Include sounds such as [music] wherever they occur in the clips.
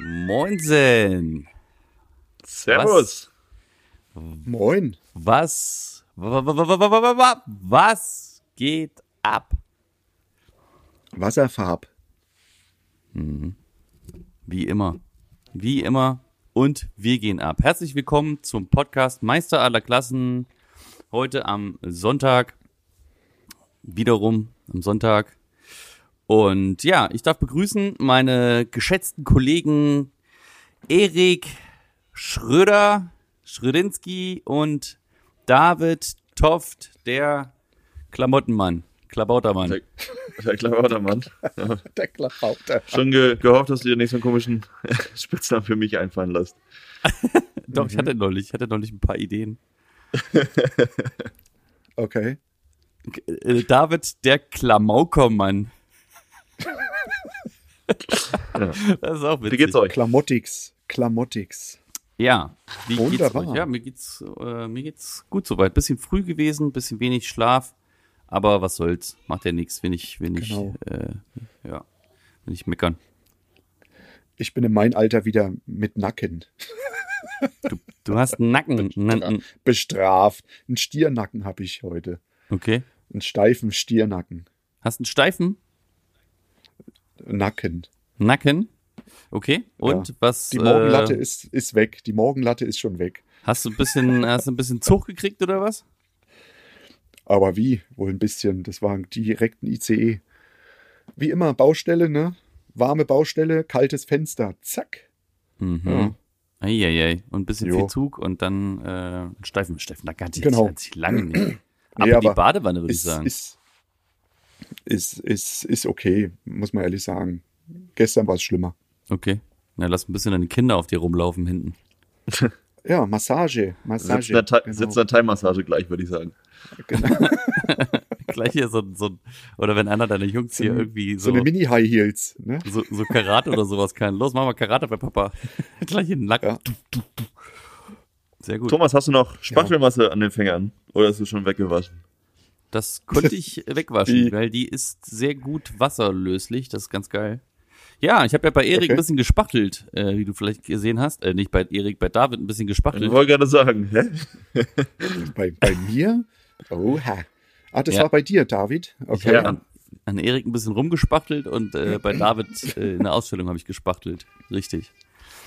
Moinsen. Servus. Moin. Was? wa- wa- wa- wa- wa- wa- wa- Was geht ab? Wasserfarb. Wie immer. Wie immer. Und wir gehen ab. Herzlich willkommen zum Podcast Meister aller Klassen. Heute am Sonntag. Wiederum am Sonntag. Und ja, ich darf begrüßen meine geschätzten Kollegen Erik Schröder, Schrödinski und David Toft, der Klamottenmann, Klabautermann. Der, der Klabautermann. [laughs] Der Klabauter. Schon ge gehofft, dass du dir nicht so einen komischen [laughs] Spitznamen für mich einfallen lässt. [laughs] Doch, ich hatte neulich, ich hatte neulich ein paar Ideen. Okay. Äh, David, der Klamaukermann. [laughs] Das ist auch witzig. Wie geht's euch? Klamottix. Klamottix. Ja, wie Wunderbar. geht's euch? Ja, mir geht's, äh, mir geht's gut soweit. Bisschen früh gewesen, bisschen wenig Schlaf, aber was soll's, macht ja nichts, wenn ich, wenn ich, Genau. äh, ja, wenn ich meckern. Ich bin in mein Alter wieder mit Nacken. Du hast einen Nacken, N- Bestraft. Einen Stiernacken habe ich heute. okay. Einen steifen Stiernacken. Hast einen steifen Nacken. Nacken, okay. Und Ja. was? Die Morgenlatte äh, ist, ist weg. Die Morgenlatte ist schon weg. Hast du ein bisschen, [laughs] hast du ein bisschen Zug gekriegt oder was? Aber wie? Wohl ein bisschen. Das war direkt ein ICE. Wie immer, Baustelle, ne? Warme Baustelle, kaltes Fenster. Zack. Mhm. Ja. Eieiei. Und ein bisschen Jo. viel Zug und dann äh, steifen, steifen Nacken hatte ich, Genau. ich lange nicht. [clears throat] Aber Nee, die aber Badewanne würde ich ist, sagen. Ist, ist, ist, ist okay, muss man ehrlich sagen. Gestern war es schlimmer. Okay. Na, lass ein bisschen deine Kinder auf dir rumlaufen hinten. [laughs] Ja, Massage. Massage. Thai- genau. gleich, würde ich sagen. [laughs] Gleich hier so, so oder wenn einer deiner Jungs hier irgendwie so so, eine Mini-High Heels. Ne? so, so Karate oder sowas kann. Los, mach mal Karate bei Papa. [laughs] Gleich in den Nacken. Ja. Sehr gut. Thomas, hast du noch Spachtelmasse an den Fingern? Oder ist du schon weggewaschen? Das konnte ich [laughs] wegwaschen, Die- weil die ist sehr gut wasserlöslich. Das ist ganz geil. Ja, ich habe ja bei Erik Okay. ein bisschen gespachtelt, äh, wie du vielleicht gesehen hast. Äh, nicht bei Erik, bei David ein bisschen Ich gespachtelt. wollte gerade sagen, hä? [laughs] Bei, bei mir? Oha. Ah, das Ja. war bei dir, David? Okay. Ja. an, an Erik ein bisschen rumgespachtelt und äh, bei [laughs] David äh, in der Ausstellung habe ich gespachtelt. Richtig.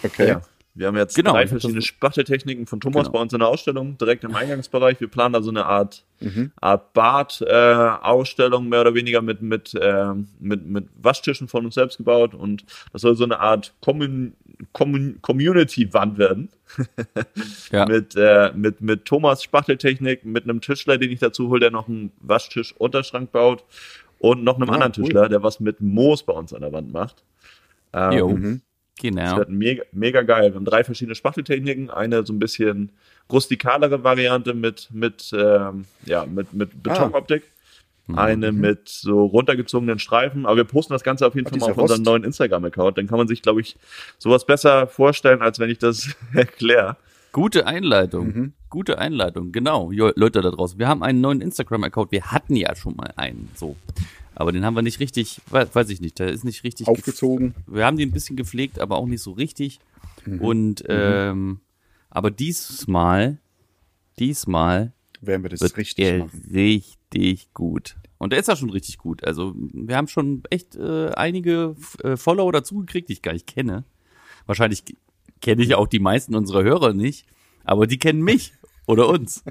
okay. Ja. Wir haben jetzt Genau. drei verschiedene Spachteltechniken von Thomas Genau. bei uns in der Ausstellung, direkt im Eingangsbereich. Wir planen da so eine Art, Mhm. Art Bad-Ausstellung, mehr oder weniger mit, mit, ähm, mit, mit Waschtischen von uns selbst gebaut. Und das soll so eine Art Commun Commun Community-Wand werden. [laughs] Ja. mit, äh, mit, mit Thomas Spachteltechnik, mit einem Tischler, den ich dazu hole, der noch einen Waschtisch-Unterschrank baut. Und noch einem Ah, anderen cool. Tischler, der was mit Moos bei uns an der Wand macht. Ähm, Mhm. das genau. wird mega, mega geil. Wir haben drei verschiedene Spachteltechniken. Eine so ein bisschen rustikalere Variante mit, mit, ähm, ja, mit, mit Betonoptik. Mhm. Eine mit so runtergezogenen Streifen. Aber wir posten das Ganze auf jeden Ah, Fall mal auf Rost. neuen Instagram-Account. Dann kann man sich, glaube ich, sowas besser vorstellen, als wenn ich das [laughs] erkläre. Gute Einleitung. Mhm. Gute Einleitung, genau. Jo, Leute da draußen, wir haben einen neuen Instagram-Account. Wir hatten ja schon mal einen, so. Aber den haben wir nicht richtig, weiß, ich nicht, der ist nicht richtig Aufgezogen. Wir haben den ein bisschen gepflegt, aber auch nicht so richtig. Und, ähm, aber diesmal, diesmal Werden wir das wird richtig er machen. richtig gut. Und der ist ja schon richtig gut. Also wir haben schon echt äh, einige äh, Follower dazugekriegt, die ich gar nicht kenne. Wahrscheinlich kenne ich auch die meisten unserer Hörer nicht, aber die kennen mich [laughs] oder uns.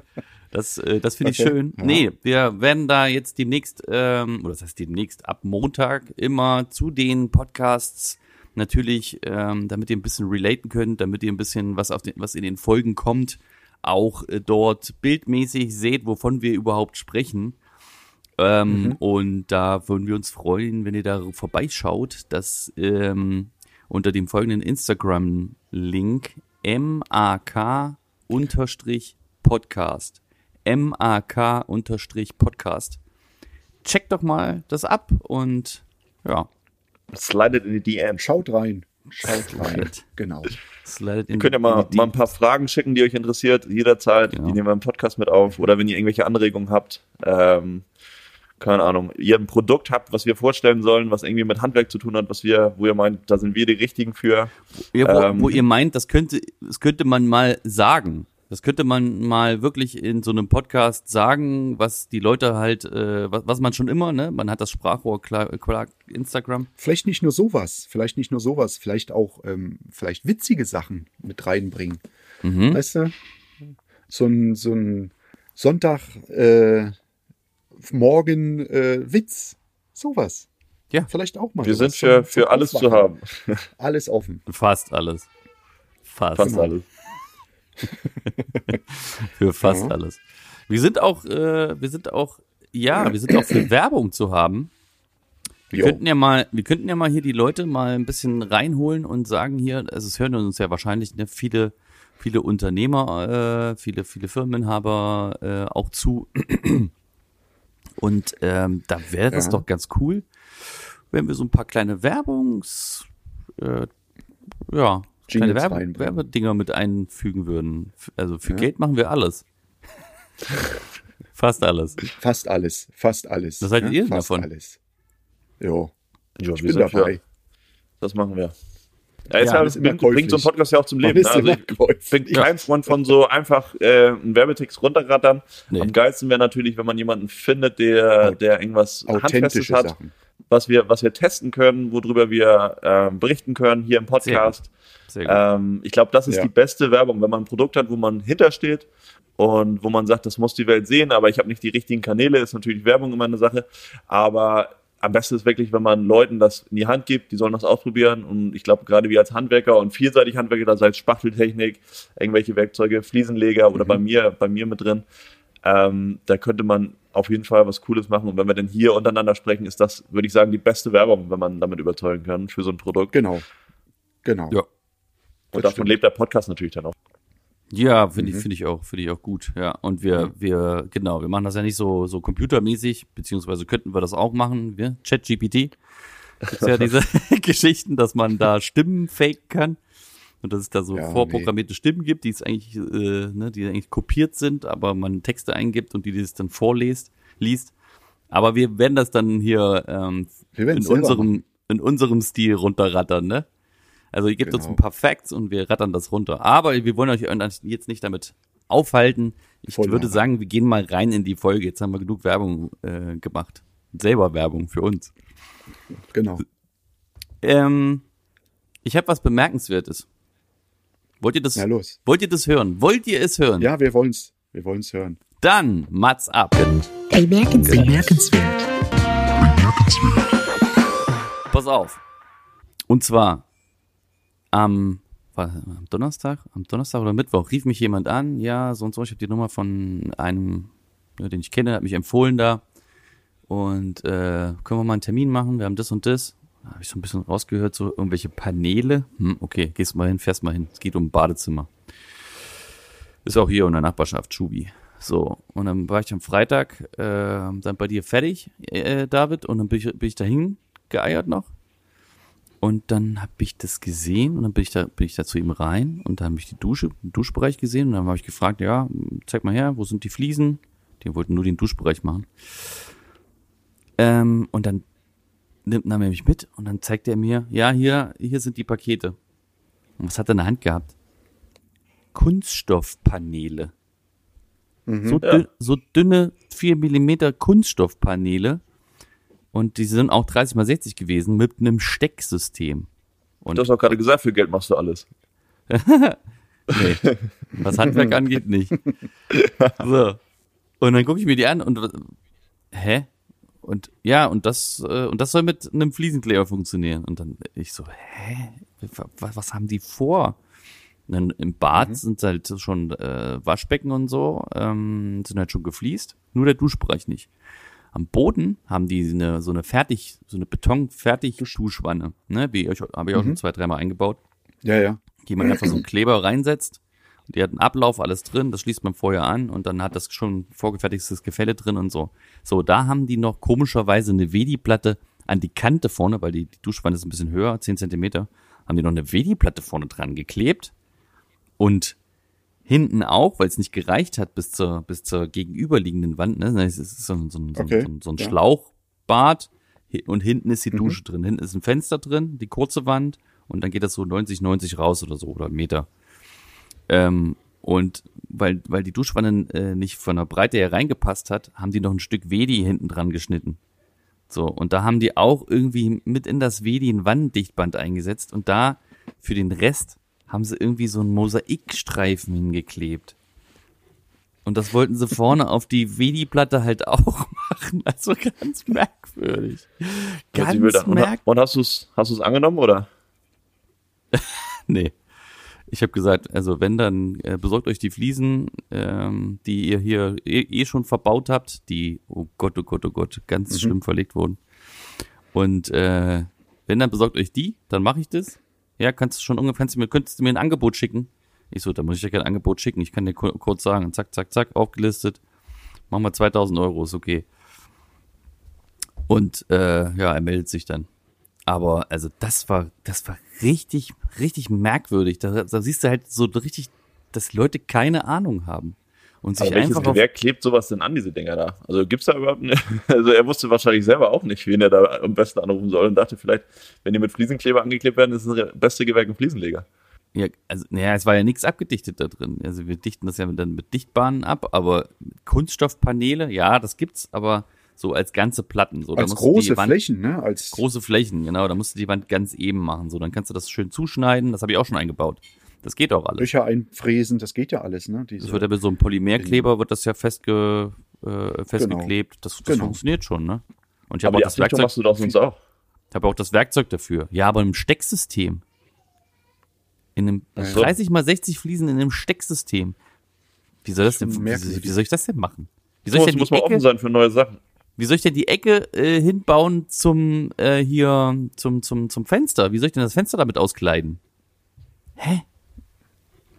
Das, äh, das finde ich Okay. schön. Ja. Nee, wir werden da jetzt demnächst, ähm, oder das heißt demnächst ab Montag immer zu den Podcasts natürlich, ähm, damit ihr ein bisschen relaten könnt, damit ihr ein bisschen was auf den, was in den Folgen kommt, auch äh, dort bildmäßig seht, wovon wir überhaupt sprechen. Ähm, Und da würden wir uns freuen, wenn ihr da vorbeischaut. Das, ähm, unter dem folgenden Instagram-Link mak-podcast. Mak-podcast. Checkt doch mal das ab und ja, Slidet in die DM. Schaut rein. Schaut rein. Slidet. Genau. slidet in Ihr könnt ja mal, mal ein paar Fragen schicken, die euch interessiert, jederzeit. Genau. Die nehmen wir im Podcast mit auf. Oder wenn ihr irgendwelche Anregungen habt, ähm, keine Ahnung, ihr ein Produkt habt, was wir vorstellen sollen, was irgendwie mit Handwerk zu tun hat, was wir, wo ihr meint, da sind wir die Richtigen für. Ja, wo, Ähm, wo ihr meint, das könnte, das könnte man mal sagen. Das könnte man mal wirklich in so einem Podcast sagen, was die Leute halt, äh, was, was man schon immer, ne? Man hat das Sprachrohr klar, klar Instagram. Vielleicht nicht nur sowas, vielleicht nicht nur sowas, vielleicht auch ähm, vielleicht witzige Sachen mit reinbringen. Mhm. Weißt du? So ein, so ein Sonntag äh, morgen äh, Witz. Sowas. Ja. Vielleicht auch mal. Wir sowas sind für, für alles zu haben. Alles offen. Fast alles. Fast. Fast alles. [laughs] Für fast Ja. alles. Wir sind auch, äh, wir sind auch, ja, wir sind auch für Werbung zu haben. Wir Jo. könnten ja mal, wir könnten ja mal hier die Leute mal ein bisschen reinholen und sagen hier, also es hören uns ja wahrscheinlich ne, viele, viele Unternehmer, äh, viele, viele Firmeninhaber äh, auch zu. [clears throat] Und ähm, da wäre es Ja. doch ganz cool, wenn wir so ein paar kleine Werbungs, äh, ja, Jingles Werbe reinbringen. Werbedinger mit einfügen würden. Also für Ja. Geld machen wir alles. Fast alles. Fast alles. Fast alles. Was haltet ihr denn Fast davon? alles. Jo. Ja, Ich wir bin sind dabei. Für, das machen wir. Ja, jetzt Ja, ja, bringt, bringt so ein. Podcast ja auch zum Leben. Ne? Also ich bin kein Freund von so einfach äh, einen Werbetext runterrattern. Nee. Am geilsten wäre natürlich, wenn man jemanden findet, der, der irgendwas Handfestes Authentische hat, Sachen. Was wir, was wir testen können, worüber wir ähm, berichten können hier im Podcast. Sehr gut. Ähm, ich glaube, das ist Ja. die beste Werbung, wenn man ein Produkt hat, wo man hintersteht und wo man sagt, das muss die Welt sehen, aber ich habe nicht die richtigen Kanäle, ist natürlich Werbung immer eine Sache. Aber am besten ist wirklich, wenn man Leuten das in die Hand gibt, die sollen das ausprobieren. Und ich glaube, gerade wir als Handwerker und vielseitig Handwerker, da sei es Spachteltechnik, irgendwelche Werkzeuge, Fliesenleger oder bei mir, bei mir mit drin, ähm, da könnte man auf jeden Fall was Cooles machen. Und wenn wir dann hier untereinander sprechen, ist das, würde ich sagen, die beste Werbung, wenn man damit überzeugen kann für so ein Produkt. Genau. Genau. Ja. Und das davon stimmt. lebt der Podcast natürlich dann auch. Ja, finde Mhm. ich, finde ich auch, finde ich auch gut. Ja, und wir, wir, genau, wir machen das ja nicht so, so computermäßig, beziehungsweise könnten wir das auch machen. Wir, ChatGPT. Gibt's ja [laughs] diese [laughs] Geschichten, dass man da Stimmen faken kann. Und dass es da so Ja, vorprogrammierte Stimmen gibt, die es eigentlich, äh, ne, die eigentlich kopiert sind, aber man Texte eingibt und die das dann vorliest, liest. Aber wir werden das dann hier ähm, in unserem, in unserem Stil runterrattern, ne? Also ihr gebt uns Genau. ein paar Facts und wir rattern das runter. Aber wir wollen euch jetzt nicht damit aufhalten. Ich Voll würde sagen, wir gehen mal rein in die Folge. Jetzt haben wir genug Werbung äh, gemacht. Selber Werbung für uns. Genau. Ähm, ich habe was Bemerkenswertes. Wollt ihr das? Ja, los. Wollt ihr das hören? Wollt ihr es hören? Ja, wir wollen's. Wir wollen's hören. Dann Mats ab. Bemerkenswert. Pass auf. Und zwar am, am Donnerstag, am Donnerstag oder Mittwoch rief mich jemand an, ja, so und so, ich habe die Nummer von einem, ja, den ich kenne, hat mich empfohlen da. Und äh, können wir mal einen Termin machen? Wir haben das und das. Habe ich so ein bisschen rausgehört, so irgendwelche Paneele. Hm, okay, gehst mal hin, fährst mal hin. Es geht um ein Badezimmer. Ist auch hier in der Nachbarschaft, Schubi. So, und dann war ich am Freitag äh, dann bei dir fertig, äh, David, und dann bin ich, bin ich dahin geeiert noch. Und dann habe ich das gesehen und dann bin ich da, bin ich da zu ihm rein und dann habe ich die Dusche, den Duschbereich gesehen und dann habe ich gefragt, ja, zeig mal her, wo sind die Fliesen? Die wollten nur den Duschbereich machen. Ähm, und dann nimmt nahm er mich mit und dann zeigt er mir, ja, hier, hier sind die Pakete. Und was hat er in der Hand gehabt? Kunststoffpaneele. So, Ja. dünn, so dünne 4 Millimeter Kunststoffpaneele. Und die sind auch 30 mal 60 gewesen mit einem Stecksystem. Und Du hast auch gerade gesagt, für Geld machst du alles. [laughs] Nee. Was Handwerk [laughs] angeht, nicht. So. Und dann gucke ich mir die an und hä? Und ja, und das, äh, und das soll mit einem Fliesenkleber funktionieren. Und dann ich so, hä? Was, was haben die vor? Und dann im Bad sind halt schon äh, Waschbecken und so, ähm, sind halt schon gefliest, nur der Duschbereich nicht. Am Boden haben die eine, so eine fertig, so eine Beton-Fertig-Duschwanne, ne? Wie ich, habe ich auch schon zwei, dreimal eingebaut, Ja, ja. die man einfach so einen Kleber reinsetzt. Die hat einen Ablauf, alles drin, das schließt man vorher an und dann hat das schon vorgefertigtes Gefälle drin und so. So, da haben die noch komischerweise eine Wedi-Platte an die Kante vorne, weil die, die Duschwanne ist ein bisschen höher, 10 Zentimeter, haben die noch eine Wedi-Platte vorne dran geklebt und hinten auch, weil es nicht gereicht hat bis zur, bis zur gegenüberliegenden Wand, ne? Es ist so, ein- so, ein- Okay, so, ein- so ein ja. Schlauchbad und hinten ist die Mhm. Dusche drin. Hinten ist ein Fenster drin, die kurze Wand und dann geht das so 90, 90 raus oder so oder Meter. Ähm, und weil, weil die Duschwanne äh, nicht von der Breite her reingepasst hat, haben die noch ein Stück Wedi hinten dran geschnitten. So, und da haben die auch irgendwie mit in das Wedi ein Wanddichtband eingesetzt und da für den Rest haben sie irgendwie so einen Mosaikstreifen hingeklebt. Und das wollten sie vorne auf die Wedi-Platte halt [laughs] auch machen. Also ganz merkwürdig. Ganz merkwürdig. und hast du es hast du's angenommen oder? [laughs] Nee. Ich habe gesagt, also wenn dann äh, besorgt euch die Fliesen, ähm, die ihr hier eh, eh schon verbaut habt, die oh Gott, oh Gott, oh Gott, ganz schlimm verlegt wurden. Und äh, wenn dann besorgt euch die, dann mache ich das. Ja, kannst du schon ungefähr, du mir, könntest du mir ein Angebot schicken? Ich so, da muss ich ja kein Angebot schicken. Ich kann dir ku- kurz sagen, zack, zack, zack, aufgelistet. Machen wir 2000 Euro, ist okay. Und äh, ja, er meldet sich dann. Aber also das war, das war richtig, richtig merkwürdig. Da, da siehst du halt so richtig, dass Leute keine Ahnung haben. Und sich Aber welches Gewerk klebt sowas denn an, diese Dinger da? Also gibt's da überhaupt eine, [laughs] also er wusste wahrscheinlich selber auch nicht, wen er da am besten anrufen soll und dachte vielleicht, wenn die mit Fliesenkleber angeklebt werden, ist das beste Gewerk ein Fliesenleger. ja, also, naja, es war ja nichts abgedichtet da drin. Also wir dichten das ja dann mit Dichtbahnen ab, aber Kunststoffpaneele, ja, das gibt's, aber so als ganze Platten. So, da Als große die Wand, Flächen, ne? Als Große Flächen, genau, da musst du die Wand ganz eben machen. So, dann kannst du das schön zuschneiden, das habe ich auch schon eingebaut. Das geht auch alles. Löcher einfräsen, das geht ja alles, ne? Diese, Das wird ja mit so einem Polymerkleber wird das ja festge, äh, festgeklebt. Das, das Genau. funktioniert schon, ne? Und ich habe auch das Werkzeug, machst du doch sonst auch. ich habe auch das Werkzeug dafür. Ja, aber im Stecksystem. In einem Ach so. 30 mal 60 Fliesen in einem Stecksystem. Wie soll das denn, wie, wie soll ich das denn machen? Wie soll ich Muss, denn muss man offen sein für neue Sachen. Wie soll ich denn die Ecke äh, hinbauen zum äh, hier zum zum zum Fenster? Wie soll ich denn das Fenster damit auskleiden? Hä?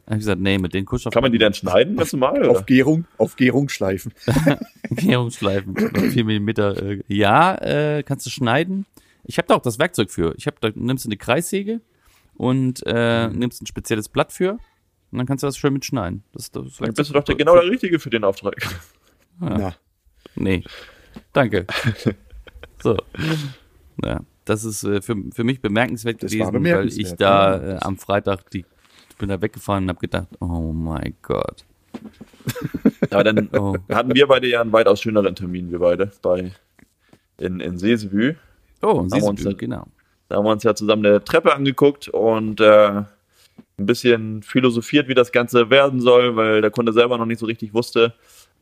Hab ich gesagt, nee, mit den Kunststoff Kann man die dann schneiden, ganz normal? auf? Gärung, auf Gärung schleifen. [laughs] Gärungsschleifen, 4 Millimeter. Äh, ja, äh, kannst du schneiden. Ich habe da auch das Werkzeug für. Ich habe da nimmst du eine Kreissäge und äh, Mhm. nimmst ein spezielles Blatt für und dann kannst du das schön mitschneiden. Das, das Dann bist du doch der, genau der Richtige für den Auftrag. Na, Nee. Danke. [laughs] so. Ja, das ist äh, für, für mich bemerkenswert Das gewesen, weil ich bemerkenswert, da ja. äh, am Freitag die bin da weggefahren und habe gedacht, oh mein Gott. Aber dann [laughs] Oh. hatten wir beide ja einen weitaus schöneren Termin, wir beide, bei in, in Seesebü. Oh, uns du, dann- genau. Da haben wir uns ja zusammen eine Treppe angeguckt und äh, ein bisschen philosophiert, wie das Ganze werden soll, weil der Kunde selber noch nicht so richtig wusste.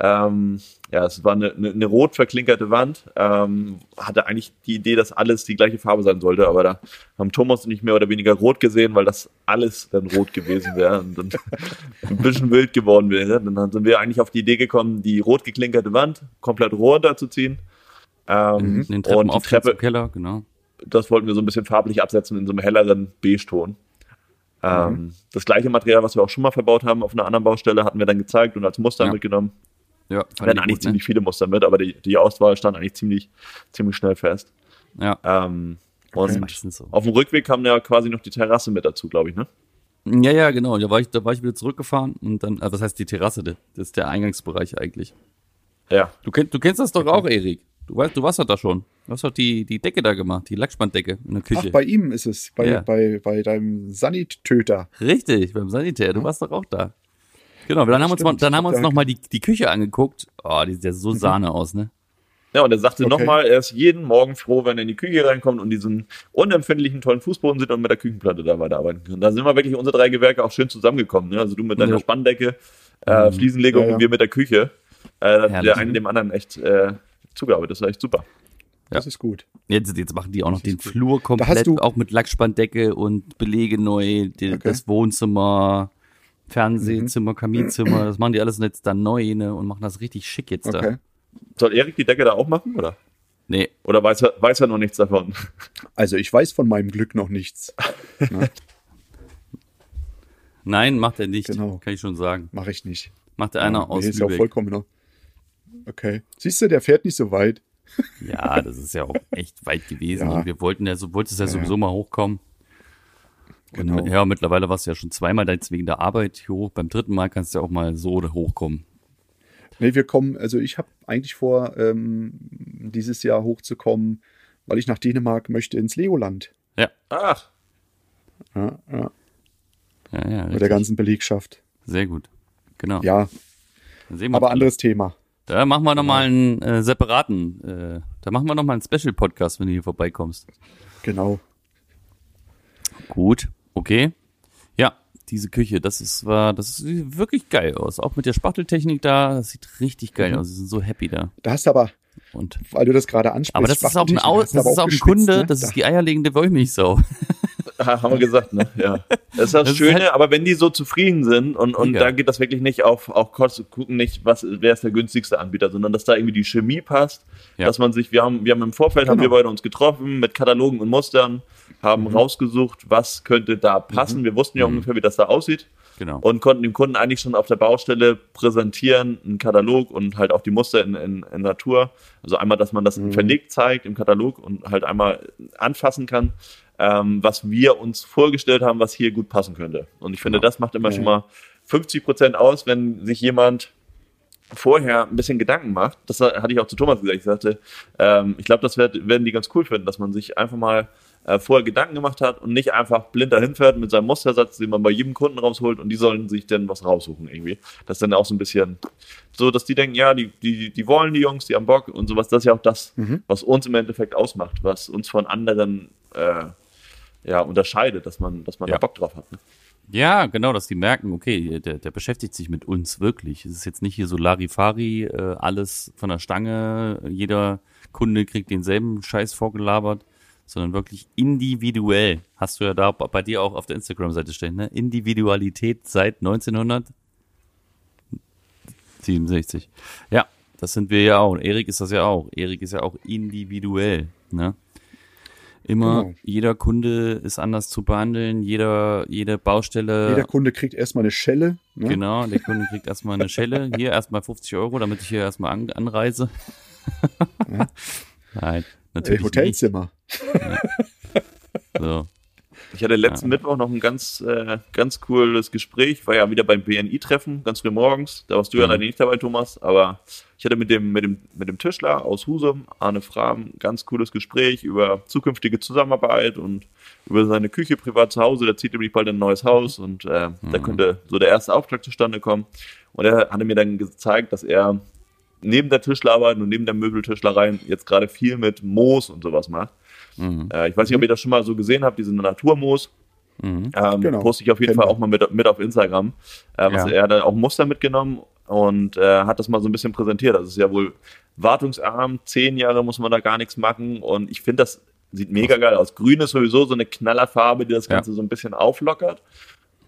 Ähm, ja, es war eine, eine, eine rot verklinkerte Wand. Ähm, hatte eigentlich die Idee, dass alles die gleiche Farbe sein sollte, aber da haben Thomas nicht mehr oder weniger rot gesehen, weil das alles dann rot gewesen wäre und dann [laughs] ein bisschen wild geworden wäre. Dann sind wir eigentlich auf die Idee gekommen, die rot geklinkerte Wand komplett runterzuziehen. Ähm, In den und Treppen die auf Treppe, Keller, genau. das wollten wir so ein bisschen farblich absetzen in so einem helleren Beige-Ton. Ähm, Mhm. Das gleiche Material, was wir auch schon mal verbaut haben auf einer anderen Baustelle, hatten wir dann gezeigt und als Muster Ja. mitgenommen. Ja, Wir hatten eigentlich ziemlich viele Muster mit, aber die, die Auswahl stand eigentlich ziemlich, ziemlich schnell fest. Ja, Ähm, das und meistens so. auf dem Rückweg kam ja quasi noch die Terrasse mit dazu, glaube ich, ne? Ja, ja, genau. Da war ich, da war ich wieder zurückgefahren und dann, also was heißt die Terrasse? Das ist der Eingangsbereich eigentlich. Ja. Du, kennst, du kennst das doch auch, Erik. Du weißt, du warst doch da schon. Du hast doch die, die Decke da gemacht, die Lackspanndecke in der ach, Küche. bei ihm ist es, bei, Ja. bei, bei deinem Sanittöter. Richtig, beim Sanitär. Du warst doch auch da. Genau, dann haben wir uns, mal, stimmt. dann haben wir uns Ja. noch mal die, die Küche angeguckt. Oh, die sieht ja so Sahne aus, ne? Ja, und er sagte Okay. nochmal, er ist jeden Morgen froh, wenn er in die Küche reinkommt und diesen unempfindlichen, tollen Fußboden sieht und mit der Küchenplatte da weiterarbeiten kann. Da sind wir wirklich unsere drei Gewerke auch schön zusammengekommen. Ne? Also du mit deiner Ja. Spanndecke, äh, Fliesenlegung Ja, ja. und wir mit der Küche. Äh, da hat Herrlich, der eine ne? dem anderen echt äh, zugearbeitet. Das war echt super. Das ist gut. Jetzt, jetzt machen die auch noch Das den. Flur komplett, hast du- auch mit Lackspanndecke und Belege neu, die, Okay. das Wohnzimmer, Mhm. Fernsehzimmer, Kaminzimmer, das machen die alles jetzt dann neu ne, und machen das richtig schick jetzt Okay. Soll Erik die Decke da auch machen, oder? Nee, Oder weiß er, weiß er noch nichts davon? [laughs] Also ich weiß von meinem Glück noch nichts. [laughs] nein, macht er nicht. Genau. Kann ich schon sagen. Mache ich nicht. Macht er einer Ja, aus nee, ist ja vollkommen noch. Okay. Siehst du, der fährt nicht so weit. Ja, das ist ja auch echt weit gewesen. Ja. Und wir wollten ja, so wolltest ja Ja, sowieso mal hochkommen. Genau. Und, ja, mittlerweile warst du ja schon zweimal jetzt wegen der Arbeit hier hoch. Beim dritten Mal kannst du ja auch mal so oder hochkommen. Nee, wir kommen, also ich habe eigentlich vor, ähm, dieses Jahr hochzukommen, weil ich nach Dänemark möchte ins Legoland. Ja, Ach, Ja, ja, ja, ja. mit der ganzen Belegschaft. Sehr gut. Genau. Ja, Dann sehen wir aber anderes Thema. Da machen wir nochmal einen äh, separaten, äh, da machen wir nochmal einen Special-Podcast, wenn du hier vorbeikommst. Genau. Gut, okay. Ja, diese Küche, das ist, war, das sieht wirklich geil aus. Auch mit der Spachteltechnik da, das sieht richtig geil Mhm. aus. Sie sind so happy da. Da hast du aber, Und, weil du das gerade ansprichst. aber das ist auch ein, Spachteltechnik, Au, hast du das ist auch ein Kunde, ne? das Da- ist die eierlegende Wollmilchsau. [laughs] haben wir gesagt, ne? Ja. Das ist das, Das ist Schöne, halt- aber wenn die so zufrieden sind und, und Mega. da geht das wirklich nicht auf, auf Kosten, gucken nicht, was, wer ist der günstigste Anbieter, sondern dass da irgendwie die Chemie passt, Ja. dass man sich, wir haben, wir haben im Vorfeld, haben Genau. wir beide uns getroffen mit Katalogen und Mustern, haben rausgesucht, was könnte da passen. Wir wussten ja ungefähr, wie das da aussieht Genau. und konnten dem Kunden eigentlich schon auf der Baustelle präsentieren, einen Katalog und halt auch die Muster in, in, in Natur. Also einmal, dass man das Mhm. verlegt zeigt im Katalog und halt einmal anfassen kann, ähm, was wir uns vorgestellt haben, was hier gut passen könnte. Und ich finde, Genau. das macht immer schon mal 50 Prozent aus, wenn sich jemand vorher ein bisschen Gedanken macht. Das hatte ich auch zu Thomas gesagt. Ich sagte, ähm, ich glaube, das werd, werden die ganz cool finden, dass man sich einfach mal äh, vorher Gedanken gemacht hat und nicht einfach blind dahin fährt mit seinem Mustersatz, den man bei jedem Kunden rausholt und die sollen sich dann was raussuchen irgendwie. Das ist dann auch so ein bisschen so, dass die denken, ja, die, die, die wollen die Jungs, die haben Bock und sowas. Das ist ja auch das, Mhm. was uns im Endeffekt ausmacht, was uns von anderen äh, ja, unterscheidet, dass man, dass man Ja. da Bock drauf hat. Ne? Ja, genau, dass die merken, okay, der, der beschäftigt sich mit uns wirklich. Es ist jetzt nicht hier so Larifari, äh, alles von der Stange, jeder Kunde kriegt denselben Scheiß vorgelabert, sondern wirklich individuell. Hast du ja da bei dir auch auf der Instagram-Seite stehen, ne? Individualität seit 1967. Ja, das sind wir ja auch. Und Erik ist das ja auch. Erik ist ja auch individuell, ne? Immer, Genau. jeder Kunde ist anders zu behandeln, jeder, jede Baustelle. Jeder Kunde kriegt erstmal eine Schelle. Ne? Genau, der Kunde kriegt erstmal eine Schelle. Hier erstmal 50 Euro, damit ich hier erstmal an, anreise. [laughs] Nein, Ey, natürlich Hotelzimmer. nicht. [laughs] So. Ich hatte letzten Mittwoch noch ein ganz, äh, ganz cooles Gespräch, war ja wieder beim BNI-Treffen, ganz früh morgens. Da warst du ja Mhm. leider nicht dabei, Thomas, aber ich hatte mit dem, mit dem, mit dem Tischler aus Husum, Arne Frahm, ein ganz cooles Gespräch über zukünftige Zusammenarbeit und über seine Küche privat zu Hause. Der zieht nämlich bald in ein neues Haus und äh, da Mhm. könnte so der erste Auftrag zustande kommen. Und er hatte mir dann gezeigt, dass er neben der Tischlerarbeit und neben der Möbeltischlerei jetzt gerade viel mit Moos und sowas macht. Mhm. Äh, ich weiß nicht, ob ihr das schon mal so gesehen habt, diese Naturmoos. Mhm. Ähm, Genau. Poste ich auf jeden Fall auch mal mit, mit auf Instagram. Äh, was Ja. Er hat auch Muster mitgenommen und äh, hat das mal so ein bisschen präsentiert. Das ist ja wohl wartungsarm, zehn Jahre muss man da gar nichts machen und ich finde, das sieht mega geil aus. Grün ist sowieso so eine Knallerfarbe, die das Ja. Ganze so ein bisschen auflockert